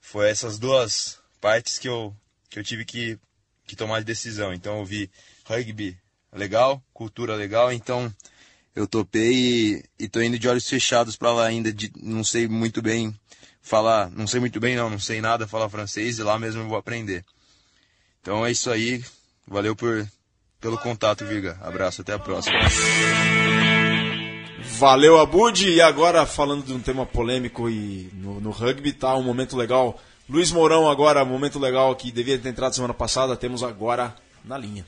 foi essas duas partes que eu que eu tive que que tomar de decisão. Então eu vi rugby legal, cultura legal, então eu topei e, e tô indo de olhos fechados para lá ainda, de, não sei muito bem falar, não sei muito bem não, não sei nada falar francês e lá mesmo eu vou aprender. Então é isso aí, valeu por pelo contato, Viga. Abraço, até a próxima. Valeu, Abud. E agora, falando de um tema polêmico e no, no rugby, tá um momento legal. Luiz Mourão, agora, um momento legal que devia ter entrado semana passada, temos agora na linha.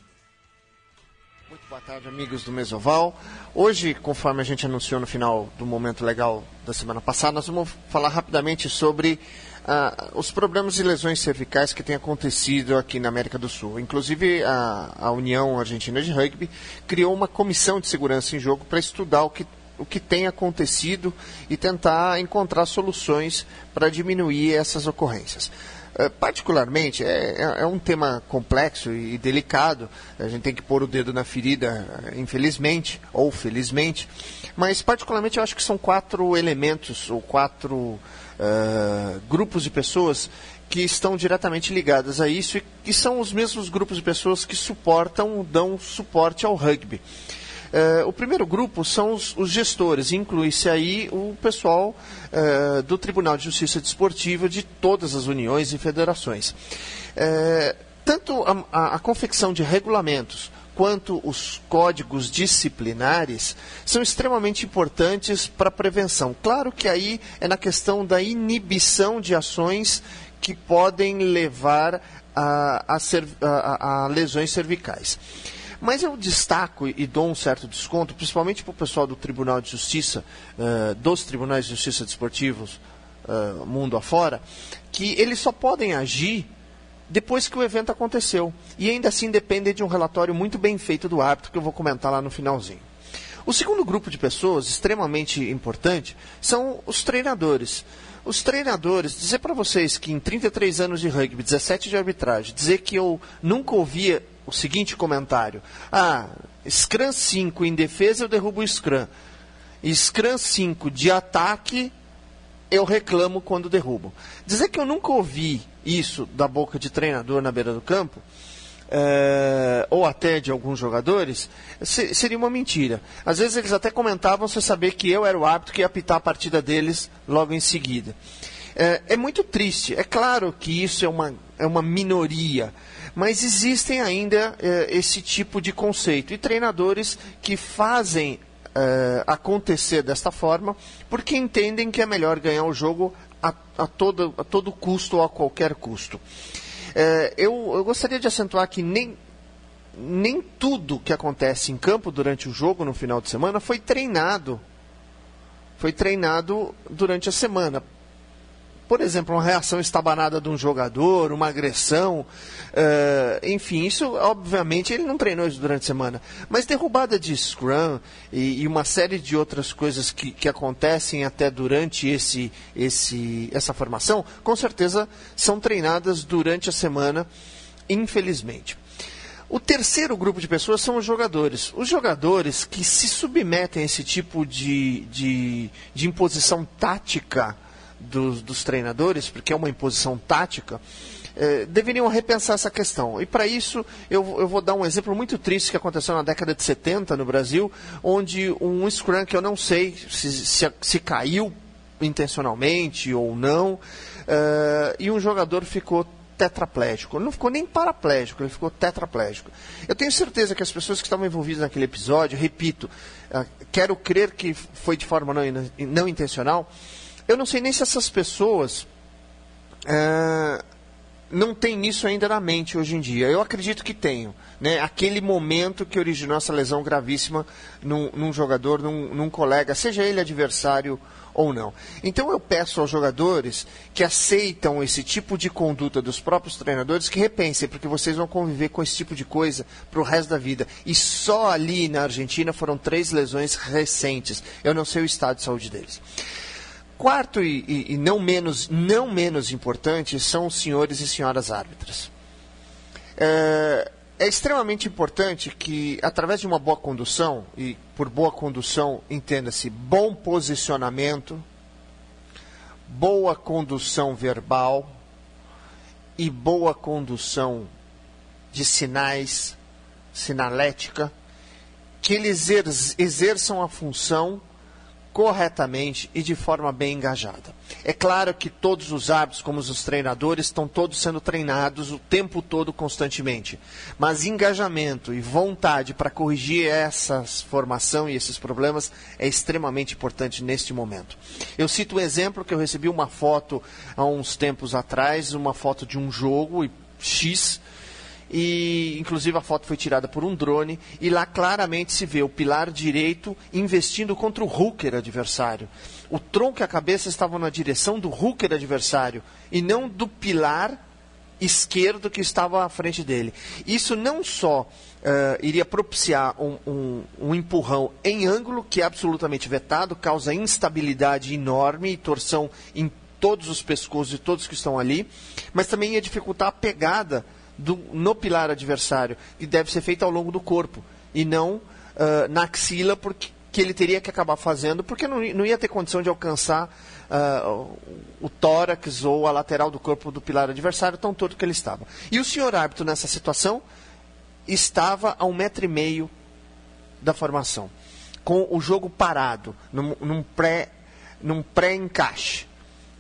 Muito boa tarde, amigos do Mesoval. Hoje, conforme a gente anunciou no final do momento legal da semana passada, nós vamos falar rapidamente sobre ah, os problemas e lesões cervicais que têm acontecido aqui na América do Sul. Inclusive, a, a União Argentina de Rugby criou uma comissão de segurança em jogo para estudar o que o que tem acontecido e tentar encontrar soluções para diminuir essas ocorrências. Eh, Particularmente, é, é- é um tema complexo e delicado, a gente tem que pôr o dedo na ferida, infelizmente, ou felizmente, mas particularmente eu acho que são quatro elementos, ou quatro eh, grupos de pessoas que estão diretamente ligadas a isso e que são os mesmos grupos de pessoas que suportam, dão suporte ao rugby. Eh, o primeiro grupo são os, os gestores, inclui-se aí o pessoal eh, do Tribunal de Justiça Desportiva de todas as uniões e federações. Eh, tanto a, a- a confecção de regulamentos quanto os códigos disciplinares são extremamente importantes para a prevenção. Claro que aí é na questão da inibição de ações que podem levar a, a cer- a- a- lesões cervicais. Mas eu destaco e dou um certo desconto, principalmente para o pessoal do Tribunal de Justiça, eh, dos Tribunais de Justiça Desportivos, eh, mundo afora, que eles só podem agir depois que o evento aconteceu. E ainda assim dependem de um relatório muito bem feito do árbitro, que eu vou comentar lá no finalzinho. O segundo grupo de pessoas, extremamente importante, são os treinadores. Os treinadores, dizer para vocês que em 33 anos de rugby, 17 de arbitragem, dizer que eu nunca ouvia o seguinte comentário: Ah, Scrum 5 em defesa eu derrubo o Scrum. Scrum 5 de ataque eu reclamo quando derrubam. Dizer que eu nunca ouvi isso da boca de treinador na beira do campo, é, ou até de alguns jogadores, se, seria uma mentira. Às vezes eles até comentavam sem saber que eu era o árbitro que ia apitar a partida deles logo em seguida. É, é muito triste. É claro que isso é uma, é uma minoria, mas existem ainda é, esse tipo de conceito. E treinadores que fazem acontecer desta forma porque entendem que é melhor ganhar o jogo a, a, todo, a todo custo ou a qualquer custo. É, eu, eu gostaria de acentuar que nem, nem tudo que acontece em campo durante o jogo no final de semana foi treinado. Foi treinado durante a semana por exemplo, uma reação estabanada de um jogador, uma agressão, uh, enfim, isso obviamente ele não treinou isso durante a semana. Mas derrubada de scrum e, e uma série de outras coisas que, que acontecem até durante esse, esse, essa formação, com certeza são treinadas durante a semana, infelizmente. O terceiro grupo de pessoas são os jogadores. Os jogadores que se submetem a esse tipo de, de, de imposição tática dos, dos treinadores, porque é uma imposição tática, eh, deveriam repensar essa questão. E para isso, eu, eu, vou dar um exemplo muito triste que aconteceu na década de 70 no Brasil, onde um Scrum que eu não sei se, se, se caiu intencionalmente ou não, eh, e um jogador ficou tetraplégico. Ele não ficou nem paraplégico, ele ficou tetraplégico. Eu tenho certeza que as pessoas que estavam envolvidas naquele episódio, repito, uh, quero crer que foi de forma não, não intencional, eu não sei nem se essas pessoas é, não têm isso ainda na mente hoje em dia. Eu acredito que tenham. Né? Aquele momento que originou essa lesão gravíssima num, num jogador, num, num colega, seja ele adversário ou não. Então eu peço aos jogadores que aceitam esse tipo de conduta dos próprios treinadores que repensem, porque vocês vão conviver com esse tipo de coisa para o resto da vida. E só ali na Argentina foram três lesões recentes. Eu não sei o estado de saúde deles. Quarto e, e, e, não, menos, não menos importante são os senhores e senhoras árbitras. É, é extremamente importante que, através de uma boa condução, e por boa condução entenda-se bom posicionamento, boa condução verbal e boa condução de sinais, sinalética, que eles exerçam a função corretamente e de forma bem engajada. É claro que todos os árbitros, como os treinadores, estão todos sendo treinados o tempo todo, constantemente. Mas engajamento e vontade para corrigir essa formação e esses problemas é extremamente importante neste momento. Eu cito um exemplo que eu recebi uma foto há uns tempos atrás, uma foto de um jogo X e inclusive a foto foi tirada por um drone e lá claramente se vê o pilar direito investindo contra o hooker adversário. O tronco e a cabeça estavam na direção do hooker adversário e não do pilar esquerdo que estava à frente dele. Isso não só uh, iria propiciar um, um, um, empurrão em ângulo, que é absolutamente vetado, causa instabilidade enorme e torção em todos os pescoços de todos que estão ali, mas também ia dificultar a pegada do, no pilar adversário, que deve ser feito ao longo do corpo, e não uh, na axila, porque que ele teria que acabar fazendo, porque não, não ia ter condição de alcançar uh, o tórax ou a lateral do corpo do pilar adversário, tão todo que ele estava. E o senhor árbitro, nessa situação, estava a um metro e meio da formação, com o jogo parado, num, num pré num pré-encaixe.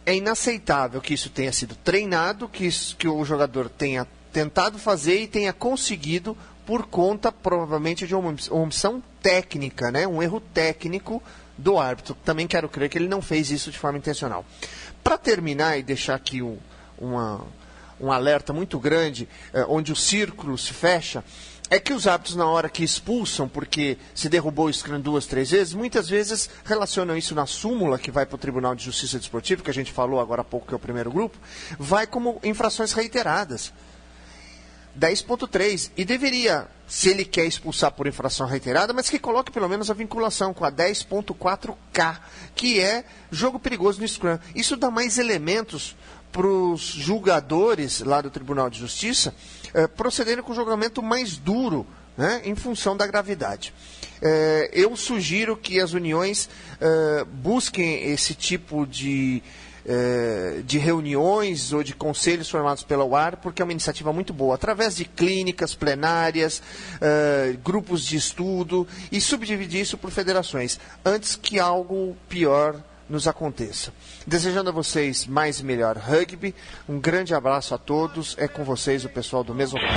É inaceitável que isso tenha sido treinado, que, isso, que o jogador tenha tentado fazer e tenha conseguido por conta, provavelmente, de uma omissão técnica, né? um erro técnico do árbitro. Também quero crer que ele não fez isso de forma intencional. Para terminar e deixar aqui um, uma, um alerta muito grande, eh, onde o círculo se fecha, é que os árbitros, na hora que expulsam, porque se derrubou o scrum duas, três vezes, muitas vezes relacionam isso na súmula que vai para o Tribunal de Justiça Desportiva, que a gente falou agora há pouco, que é o primeiro grupo, vai como infrações reiteradas. 10.3 e deveria, se ele quer expulsar por infração reiterada, mas que coloque pelo menos a vinculação com a 10.4K, que é jogo perigoso no Scrum. Isso dá mais elementos para os julgadores lá do Tribunal de Justiça eh, procederem com o julgamento mais duro, né, em função da gravidade. É, eu sugiro que as uniões é, busquem esse tipo de, é, de reuniões ou de conselhos formados pela UAR, porque é uma iniciativa muito boa, através de clínicas plenárias, é, grupos de estudo, e subdividir isso por federações, antes que algo pior nos aconteça. Desejando a vocês mais e melhor rugby, um grande abraço a todos, é com vocês o pessoal do Mesoval.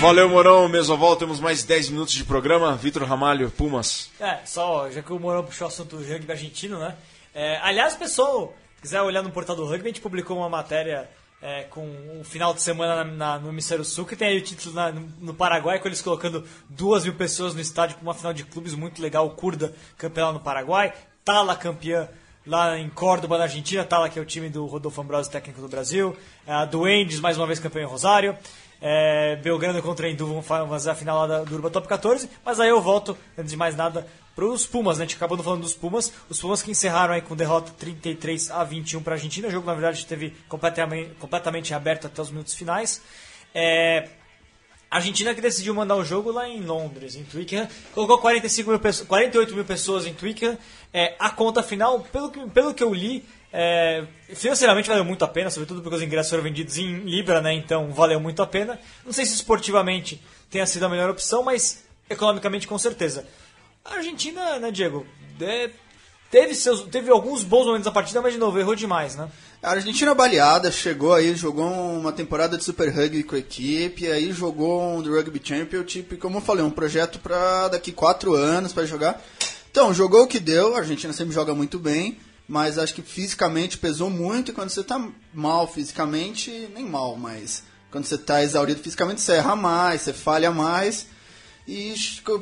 Valeu, Morão, Mesoval, temos mais 10 minutos de programa. Vitor Ramalho, Pumas. É, só, já que o Morão puxou o assunto do rugby argentino, né? É, aliás, pessoal, quiser olhar no portal do rugby, a gente publicou uma matéria é, com o final de semana na, na, no Hemisfério Sul, que tem aí o título na, no, Paraguai, com eles colocando duas mil pessoas no estádio para uma final de clubes muito legal, o Curda, campeão no Paraguai, Tala, campeã lá em Córdoba, na Argentina, Tala, que é o time do Rodolfo Ambrosio, técnico do Brasil, a Duendes, mais uma vez campeão em Rosário, é, Belgrano contra Endu vão fazer a final lá do Urba Top 14, mas aí eu volto, antes de mais nada, para os Pumas, né? A gente acabou falando dos Pumas, os Pumas que encerraram aí com derrota 33 a 21 para a Argentina, o jogo na verdade esteve completamente, completamente aberto até os minutos finais. É, a Argentina que decidiu mandar o jogo lá em Londres, em Twickenham, colocou 45 mil pessoas, 48 mil pessoas em Twickenham. É, a conta final, pelo que, pelo que eu li, é, financeiramente valeu muito a pena, sobretudo porque os ingressos foram vendidos em Libra, né? Então valeu muito a pena. Não sei se esportivamente tenha sido a melhor opção, mas economicamente com certeza. A Argentina, né, Diego, é, teve, seus, teve alguns bons momentos da partida, mas de novo errou demais, né? A Argentina baleada, chegou aí, jogou uma temporada de Super Rugby com a equipe, aí jogou um Rugby Championship, como eu falei, um projeto para daqui quatro anos para jogar. Então, jogou o que deu, a Argentina sempre joga muito bem, mas acho que fisicamente pesou muito, e quando você tá mal fisicamente, nem mal, mas quando você tá exaurido fisicamente, você erra mais, você falha mais, e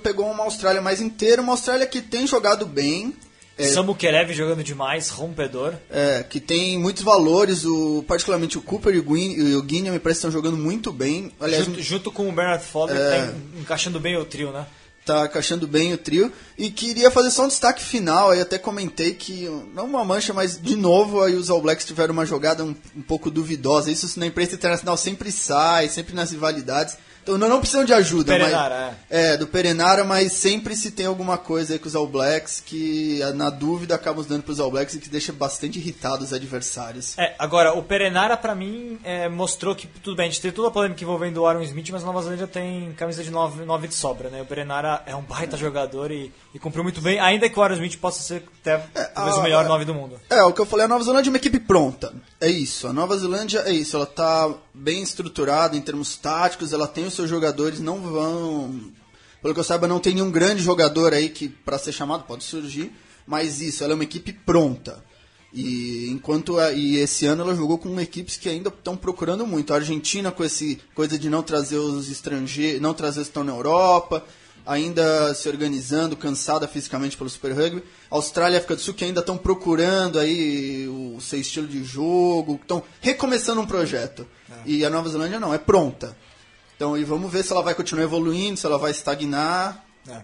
pegou uma Austrália mais inteira, uma Austrália que tem jogado bem, é, Samu Kerev jogando demais, rompedor. É, que tem muitos valores, o, particularmente o Cooper e o, Guin, e o Guinea me parece que estão jogando muito bem. Aliás, junto, junto com o Bernard Fowler, é, tá encaixando bem o trio, né? Tá encaixando bem o trio. E queria fazer só um destaque final, aí até comentei que, não uma mancha, mas de novo aí os All Blacks tiveram uma jogada um, um pouco duvidosa. Isso na imprensa internacional sempre sai, sempre nas rivalidades. Então não, não precisam de ajuda. Perenara, mas, é. é. do Perenara, mas sempre se tem alguma coisa aí com os All Blacks que na dúvida acabam dando para os All Blacks e que deixa bastante irritados os adversários. É, agora, o Perenara para mim é, mostrou que, tudo bem, a gente teve toda a polêmica envolvendo o Aaron Smith, mas a Nova Zelândia tem camisa de 9, 9 de sobra, né? O Perenara é um baita jogador e, e cumpriu muito bem, ainda que o Aaron Smith possa ser até é, talvez a, o melhor 9 do mundo. É, o que eu falei, a Nova Zelândia é uma equipe pronta. É isso, a Nova Zelândia é isso, ela tá bem estruturada em termos táticos, ela tem os seus jogadores, não vão. Pelo que eu saiba, não tem nenhum grande jogador aí que para ser chamado pode surgir, mas isso, ela é uma equipe pronta. E enquanto a, e esse ano ela jogou com equipes que ainda estão procurando muito. A Argentina com esse coisa de não trazer os estrangeiros, não trazer os que estão na Europa, ainda se organizando, cansada fisicamente pelo Super Rugby. A Austrália e a África do Sul que ainda estão procurando aí o seu estilo de jogo, estão recomeçando um projeto. É. E a Nova Zelândia não, é pronta. Então, e vamos ver se ela vai continuar evoluindo, se ela vai estagnar. É.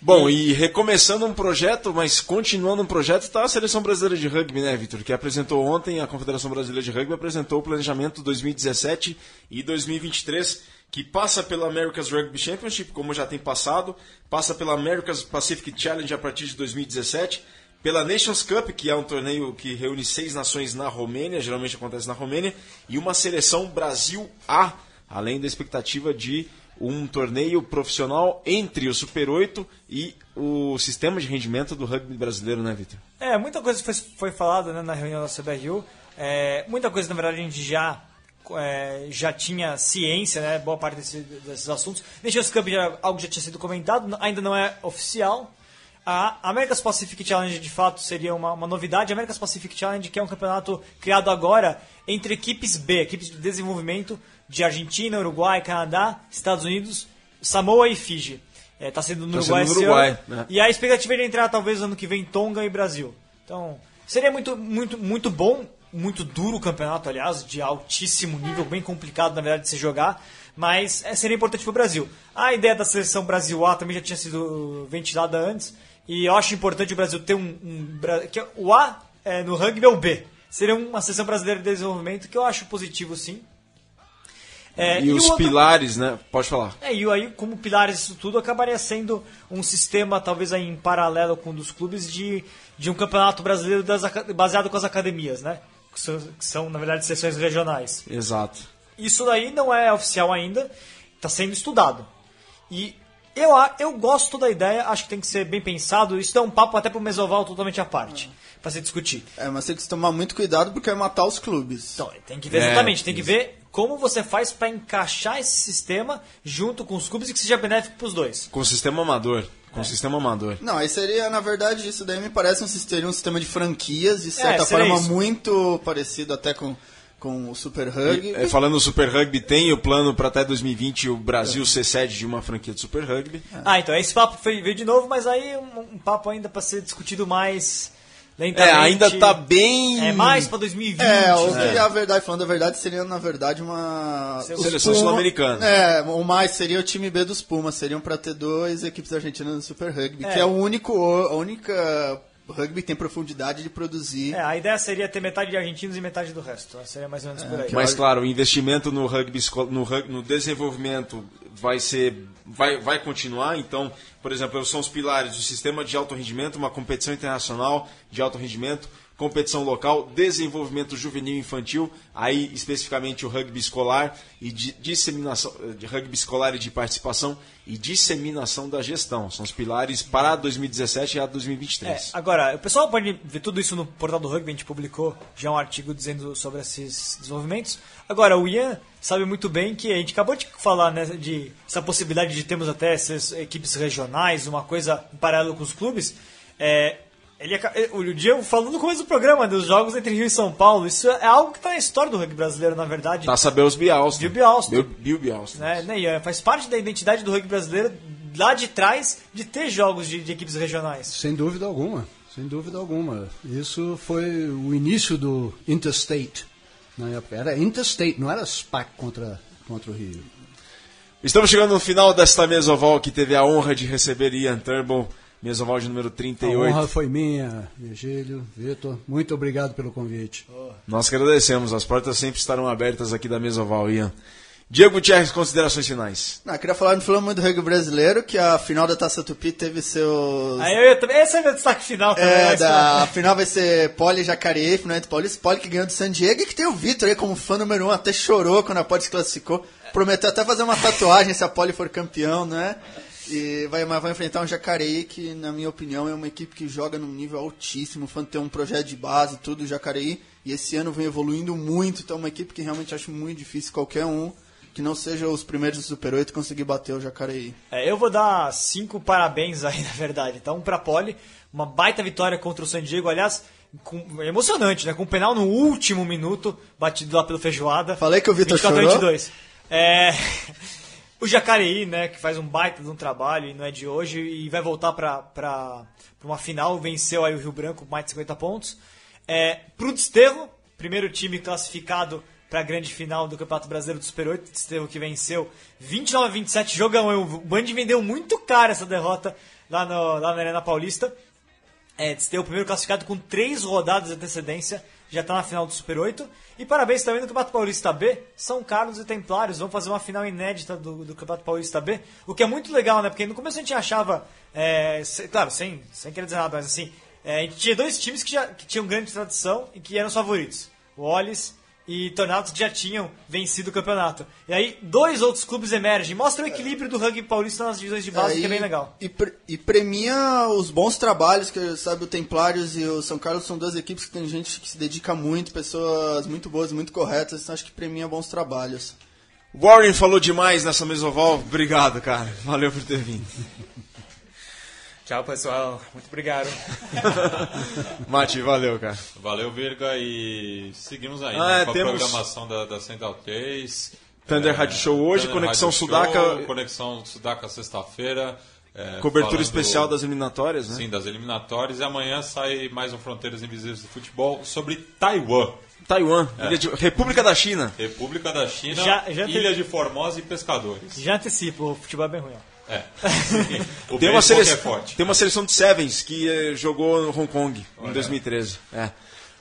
Bom, e recomeçando um projeto, mas continuando um projeto, está a Seleção Brasileira de Rugby, né, Vitor? Que apresentou ontem, a Confederação Brasileira de Rugby apresentou o planejamento 2017 e 2023, que passa pela America's Rugby Championship, como já tem passado, passa pela America's Pacific Challenge a partir de 2017, pela Nations Cup, que é um torneio que reúne seis nações na Romênia, geralmente acontece na Romênia, e uma seleção Brasil A, além da expectativa de um torneio profissional entre o Super 8 e o sistema de rendimento do rugby brasileiro, né, Vitor? É, muita coisa foi, foi falada né, na reunião da CBRU. É, muita coisa, na verdade, a gente já, é, já tinha ciência, né, boa parte desse, desses assuntos. Nations Cup já, algo já tinha sido comentado, ainda não é oficial. A America's Pacific Challenge, de fato, seria uma, uma novidade. A America's Pacific Challenge, que é um campeonato criado agora entre equipes B, equipes de desenvolvimento, de Argentina, Uruguai, Canadá, Estados Unidos, Samoa e Fiji. Está é, tá sendo no tá Uruguai, sendo no Uruguai né? E a expectativa é de entrar talvez ano que vem Tonga e Brasil. Então, seria muito, muito, muito bom, muito duro o campeonato, aliás, de altíssimo nível, bem complicado na verdade de se jogar, mas é, seria importante para o Brasil. A ideia da seleção Brasil A também já tinha sido ventilada antes, e eu acho importante o Brasil ter um. um que o A é, no rugby é o B. Seria uma seleção brasileira de desenvolvimento que eu acho positivo sim. É, E, o os outro- pilares, né? Pode falar. É, e aí, como pilares disso tudo, acabaria sendo um sistema, talvez aí em paralelo com um dos clubes, de, de um campeonato brasileiro das baseado com as academias, né? Que são, que são, na verdade, seções regionais. Exato. Isso daí não é oficial ainda, está sendo estudado. E eu, a- eu gosto da ideia, acho que tem que ser bem pensado. Isso dá um papo até pro Mesoval totalmente à parte, para se discutir. É, mas tem que tomar muito cuidado porque vai matar os clubes. Então, tem que ver É, exatamente, tem que ver como você faz para encaixar esse sistema junto com os clubes e que seja benéfico para os dois. Com o sistema amador. Com o sistema amador. Não, aí seria, na verdade, isso daí me parece um sistema, um sistema de franquias, de certa É, forma isso. muito parecido até com, com o Super Rugby. É, falando do Super Rugby, tem o plano para até 2020 o Brasil ser sede de uma franquia de Super Rugby. Ah, então esse papo foi- veio de novo, mas aí um, um papo ainda para ser discutido mais É, lentamente. ainda tá bem. É mais para 2020. É, o né? que a verdade, falando a verdade, seria na verdade uma. Seleção Puma- sul-americana. É, o mais seria o time B dos Pumas, seriam pra ter duas equipes argentinas no Super Rugby, É. que é o único, a única rugby que tem profundidade de produzir. É, a ideia seria ter metade de argentinos e metade do resto. Seria mais ou menos por aí. Mas claro, o investimento no rugby, no, rug- no desenvolvimento vai ser, vai, vai continuar. Então, por exemplo, são os pilares do sistema de alto rendimento, uma competição internacional de alto rendimento, competição local, desenvolvimento juvenil e infantil, aí especificamente o rugby escolar e de disseminação de rugby escolar e de participação e disseminação da gestão. São os pilares para 2017 e a É, 2023. agora, o pessoal pode ver tudo isso no portal do rugby, a gente publicou já um artigo dizendo sobre esses desenvolvimentos. Agora, o Ian sabe muito bem que a gente acabou de falar né, de essa possibilidade de termos até essas equipes regionais, uma coisa em paralelo com os clubes. É, ele, aca- eh, o Diego falou no começo do programa dos jogos entre Rio e São Paulo. Isso é algo que está na história do rugby brasileiro, na verdade. Tá saber os Bialston. Bill Bialston. Bill, Bialston. né, né, Ian? Faz parte da identidade do rugby brasileiro lá de trás de ter jogos de, de equipes regionais. Sem dúvida alguma, sem dúvida alguma. Isso foi o início do Interstate na época. Era Interstate, não era SPAC contra, contra o Rio. Estamos chegando no final desta mesoval que teve a honra de receber Ian Turnbull, mesoval de número A 38. honra foi minha, Virgílio, Vitor. Muito obrigado pelo convite. Nós que agradecemos, as portas sempre estarão abertas aqui da mesoval, Ian. Diego Gutierrez, considerações finais. Não, eu queria falar, não falamos muito do rugby brasileiro, que a final da Taça Tupi teve seus... Aí eu também, esse é meu destaque final também. É, da, a [laughs] final vai ser Poli Jacareí, final entre Paulista. Poli que ganhou do San Diego e que tem o Vitor aí como fã número um, até chorou quando a Poli se classificou. Prometeu até fazer uma tatuagem se a Poli for campeão, né? E vai, mas vai enfrentar um Jacareí que, na minha opinião, é uma equipe que joga num nível altíssimo. O tem um projeto de base, tudo, o Jacareí. E esse ano vem evoluindo muito, então é uma equipe que realmente acho muito difícil qualquer um que não seja os primeiros do Super 8 conseguir bater o Jacareí. É, eu vou dar cinco parabéns aí, [laughs] na verdade. Então, pra Poli, uma baita vitória contra o San Diego. Aliás, com- emocionante, né? Com um penal no último minuto, batido lá pelo Feijoada. Falei que o Vitor 24 a chorou? 22. É, o Jacareí, né, que faz um baita de um trabalho e não é de hoje, e vai voltar pra uma final, venceu aí o Rio Branco com mais de 50 pontos. É, pro Desterro, primeiro time classificado para a grande final do Campeonato Brasileiro do Super 8, Desterro que venceu 29 a 27, jogão. O Band vendeu muito caro essa derrota lá, no, lá na Arena Paulista. É, Desterro, primeiro classificado com três rodadas de antecedência, já está na final do Super 8. E parabéns também no Campeonato Paulista B, São Carlos e Templários vão fazer uma final inédita do, do Campeonato Paulista B, o que é muito legal, né? Porque no começo a gente achava, é, se- claro, sem, sem querer dizer nada, mas assim, é, a gente tinha dois times que, já, que tinham grande tradição e que eram os favoritos, o Ollis e Tornados já tinham vencido o campeonato. E aí, dois outros clubes emergem, mostra o equilíbrio do rugby paulista nas divisões de base, Aí- que é bem legal. E, pre- e premia os bons trabalhos, que sabe, o Templários e o São Carlos são duas equipes que tem gente que se dedica muito, pessoas muito boas, muito corretas, então acho que premia bons trabalhos. Warren falou demais nessa mesoval. Obrigado, cara. Valeu por ter vindo. Tchau, pessoal. Muito obrigado. [laughs] Mati, valeu, cara. Valeu, Virga, e seguimos aí Ah, né, com temos- a programação da, da Central 3. Thunder Rádio Show hoje, Thunder Conexão Rádio Sudaca- Show, Conexão Sudaca sexta-feira. é, Cobertura falando- especial das eliminatórias, né? Sim, das eliminatórias. E amanhã sai mais um Fronteiras Invisíveis do Futebol sobre Taiwan. Taiwan, Ilha de- República da China. República da China, Já- já Ilha de Formosa e Pescadores. Já antecipo, o futebol é bem ruim. ó. É. [laughs] Tem uma, é seleção, forte. tem uma seleção de Sevens que eh, jogou no Hong Kong em 2013. É.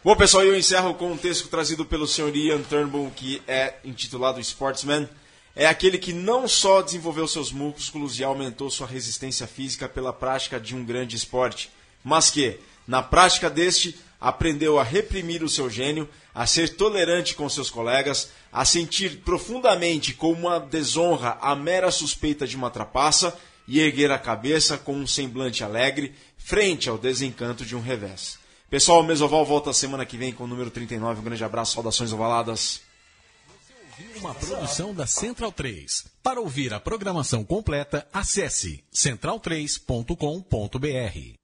Bom, pessoal, eu encerro com um texto trazido pelo senhor Ian Turnbull, que é intitulado Sportsman. é aquele que não só desenvolveu seus músculos e aumentou sua resistência física pela prática de um grande esporte, mas que, na prática deste, aprendeu a reprimir o seu gênio, a ser tolerante com seus colegas, a sentir profundamente como uma desonra a mera suspeita de uma trapaça e erguer a cabeça com um semblante alegre frente ao desencanto de um revés. Pessoal, o Mesoval volta semana que vem com o número 39. Um grande abraço, saudações ovaladas. Uma produção da Central 3. Para ouvir a programação completa, acesse central3.com.br.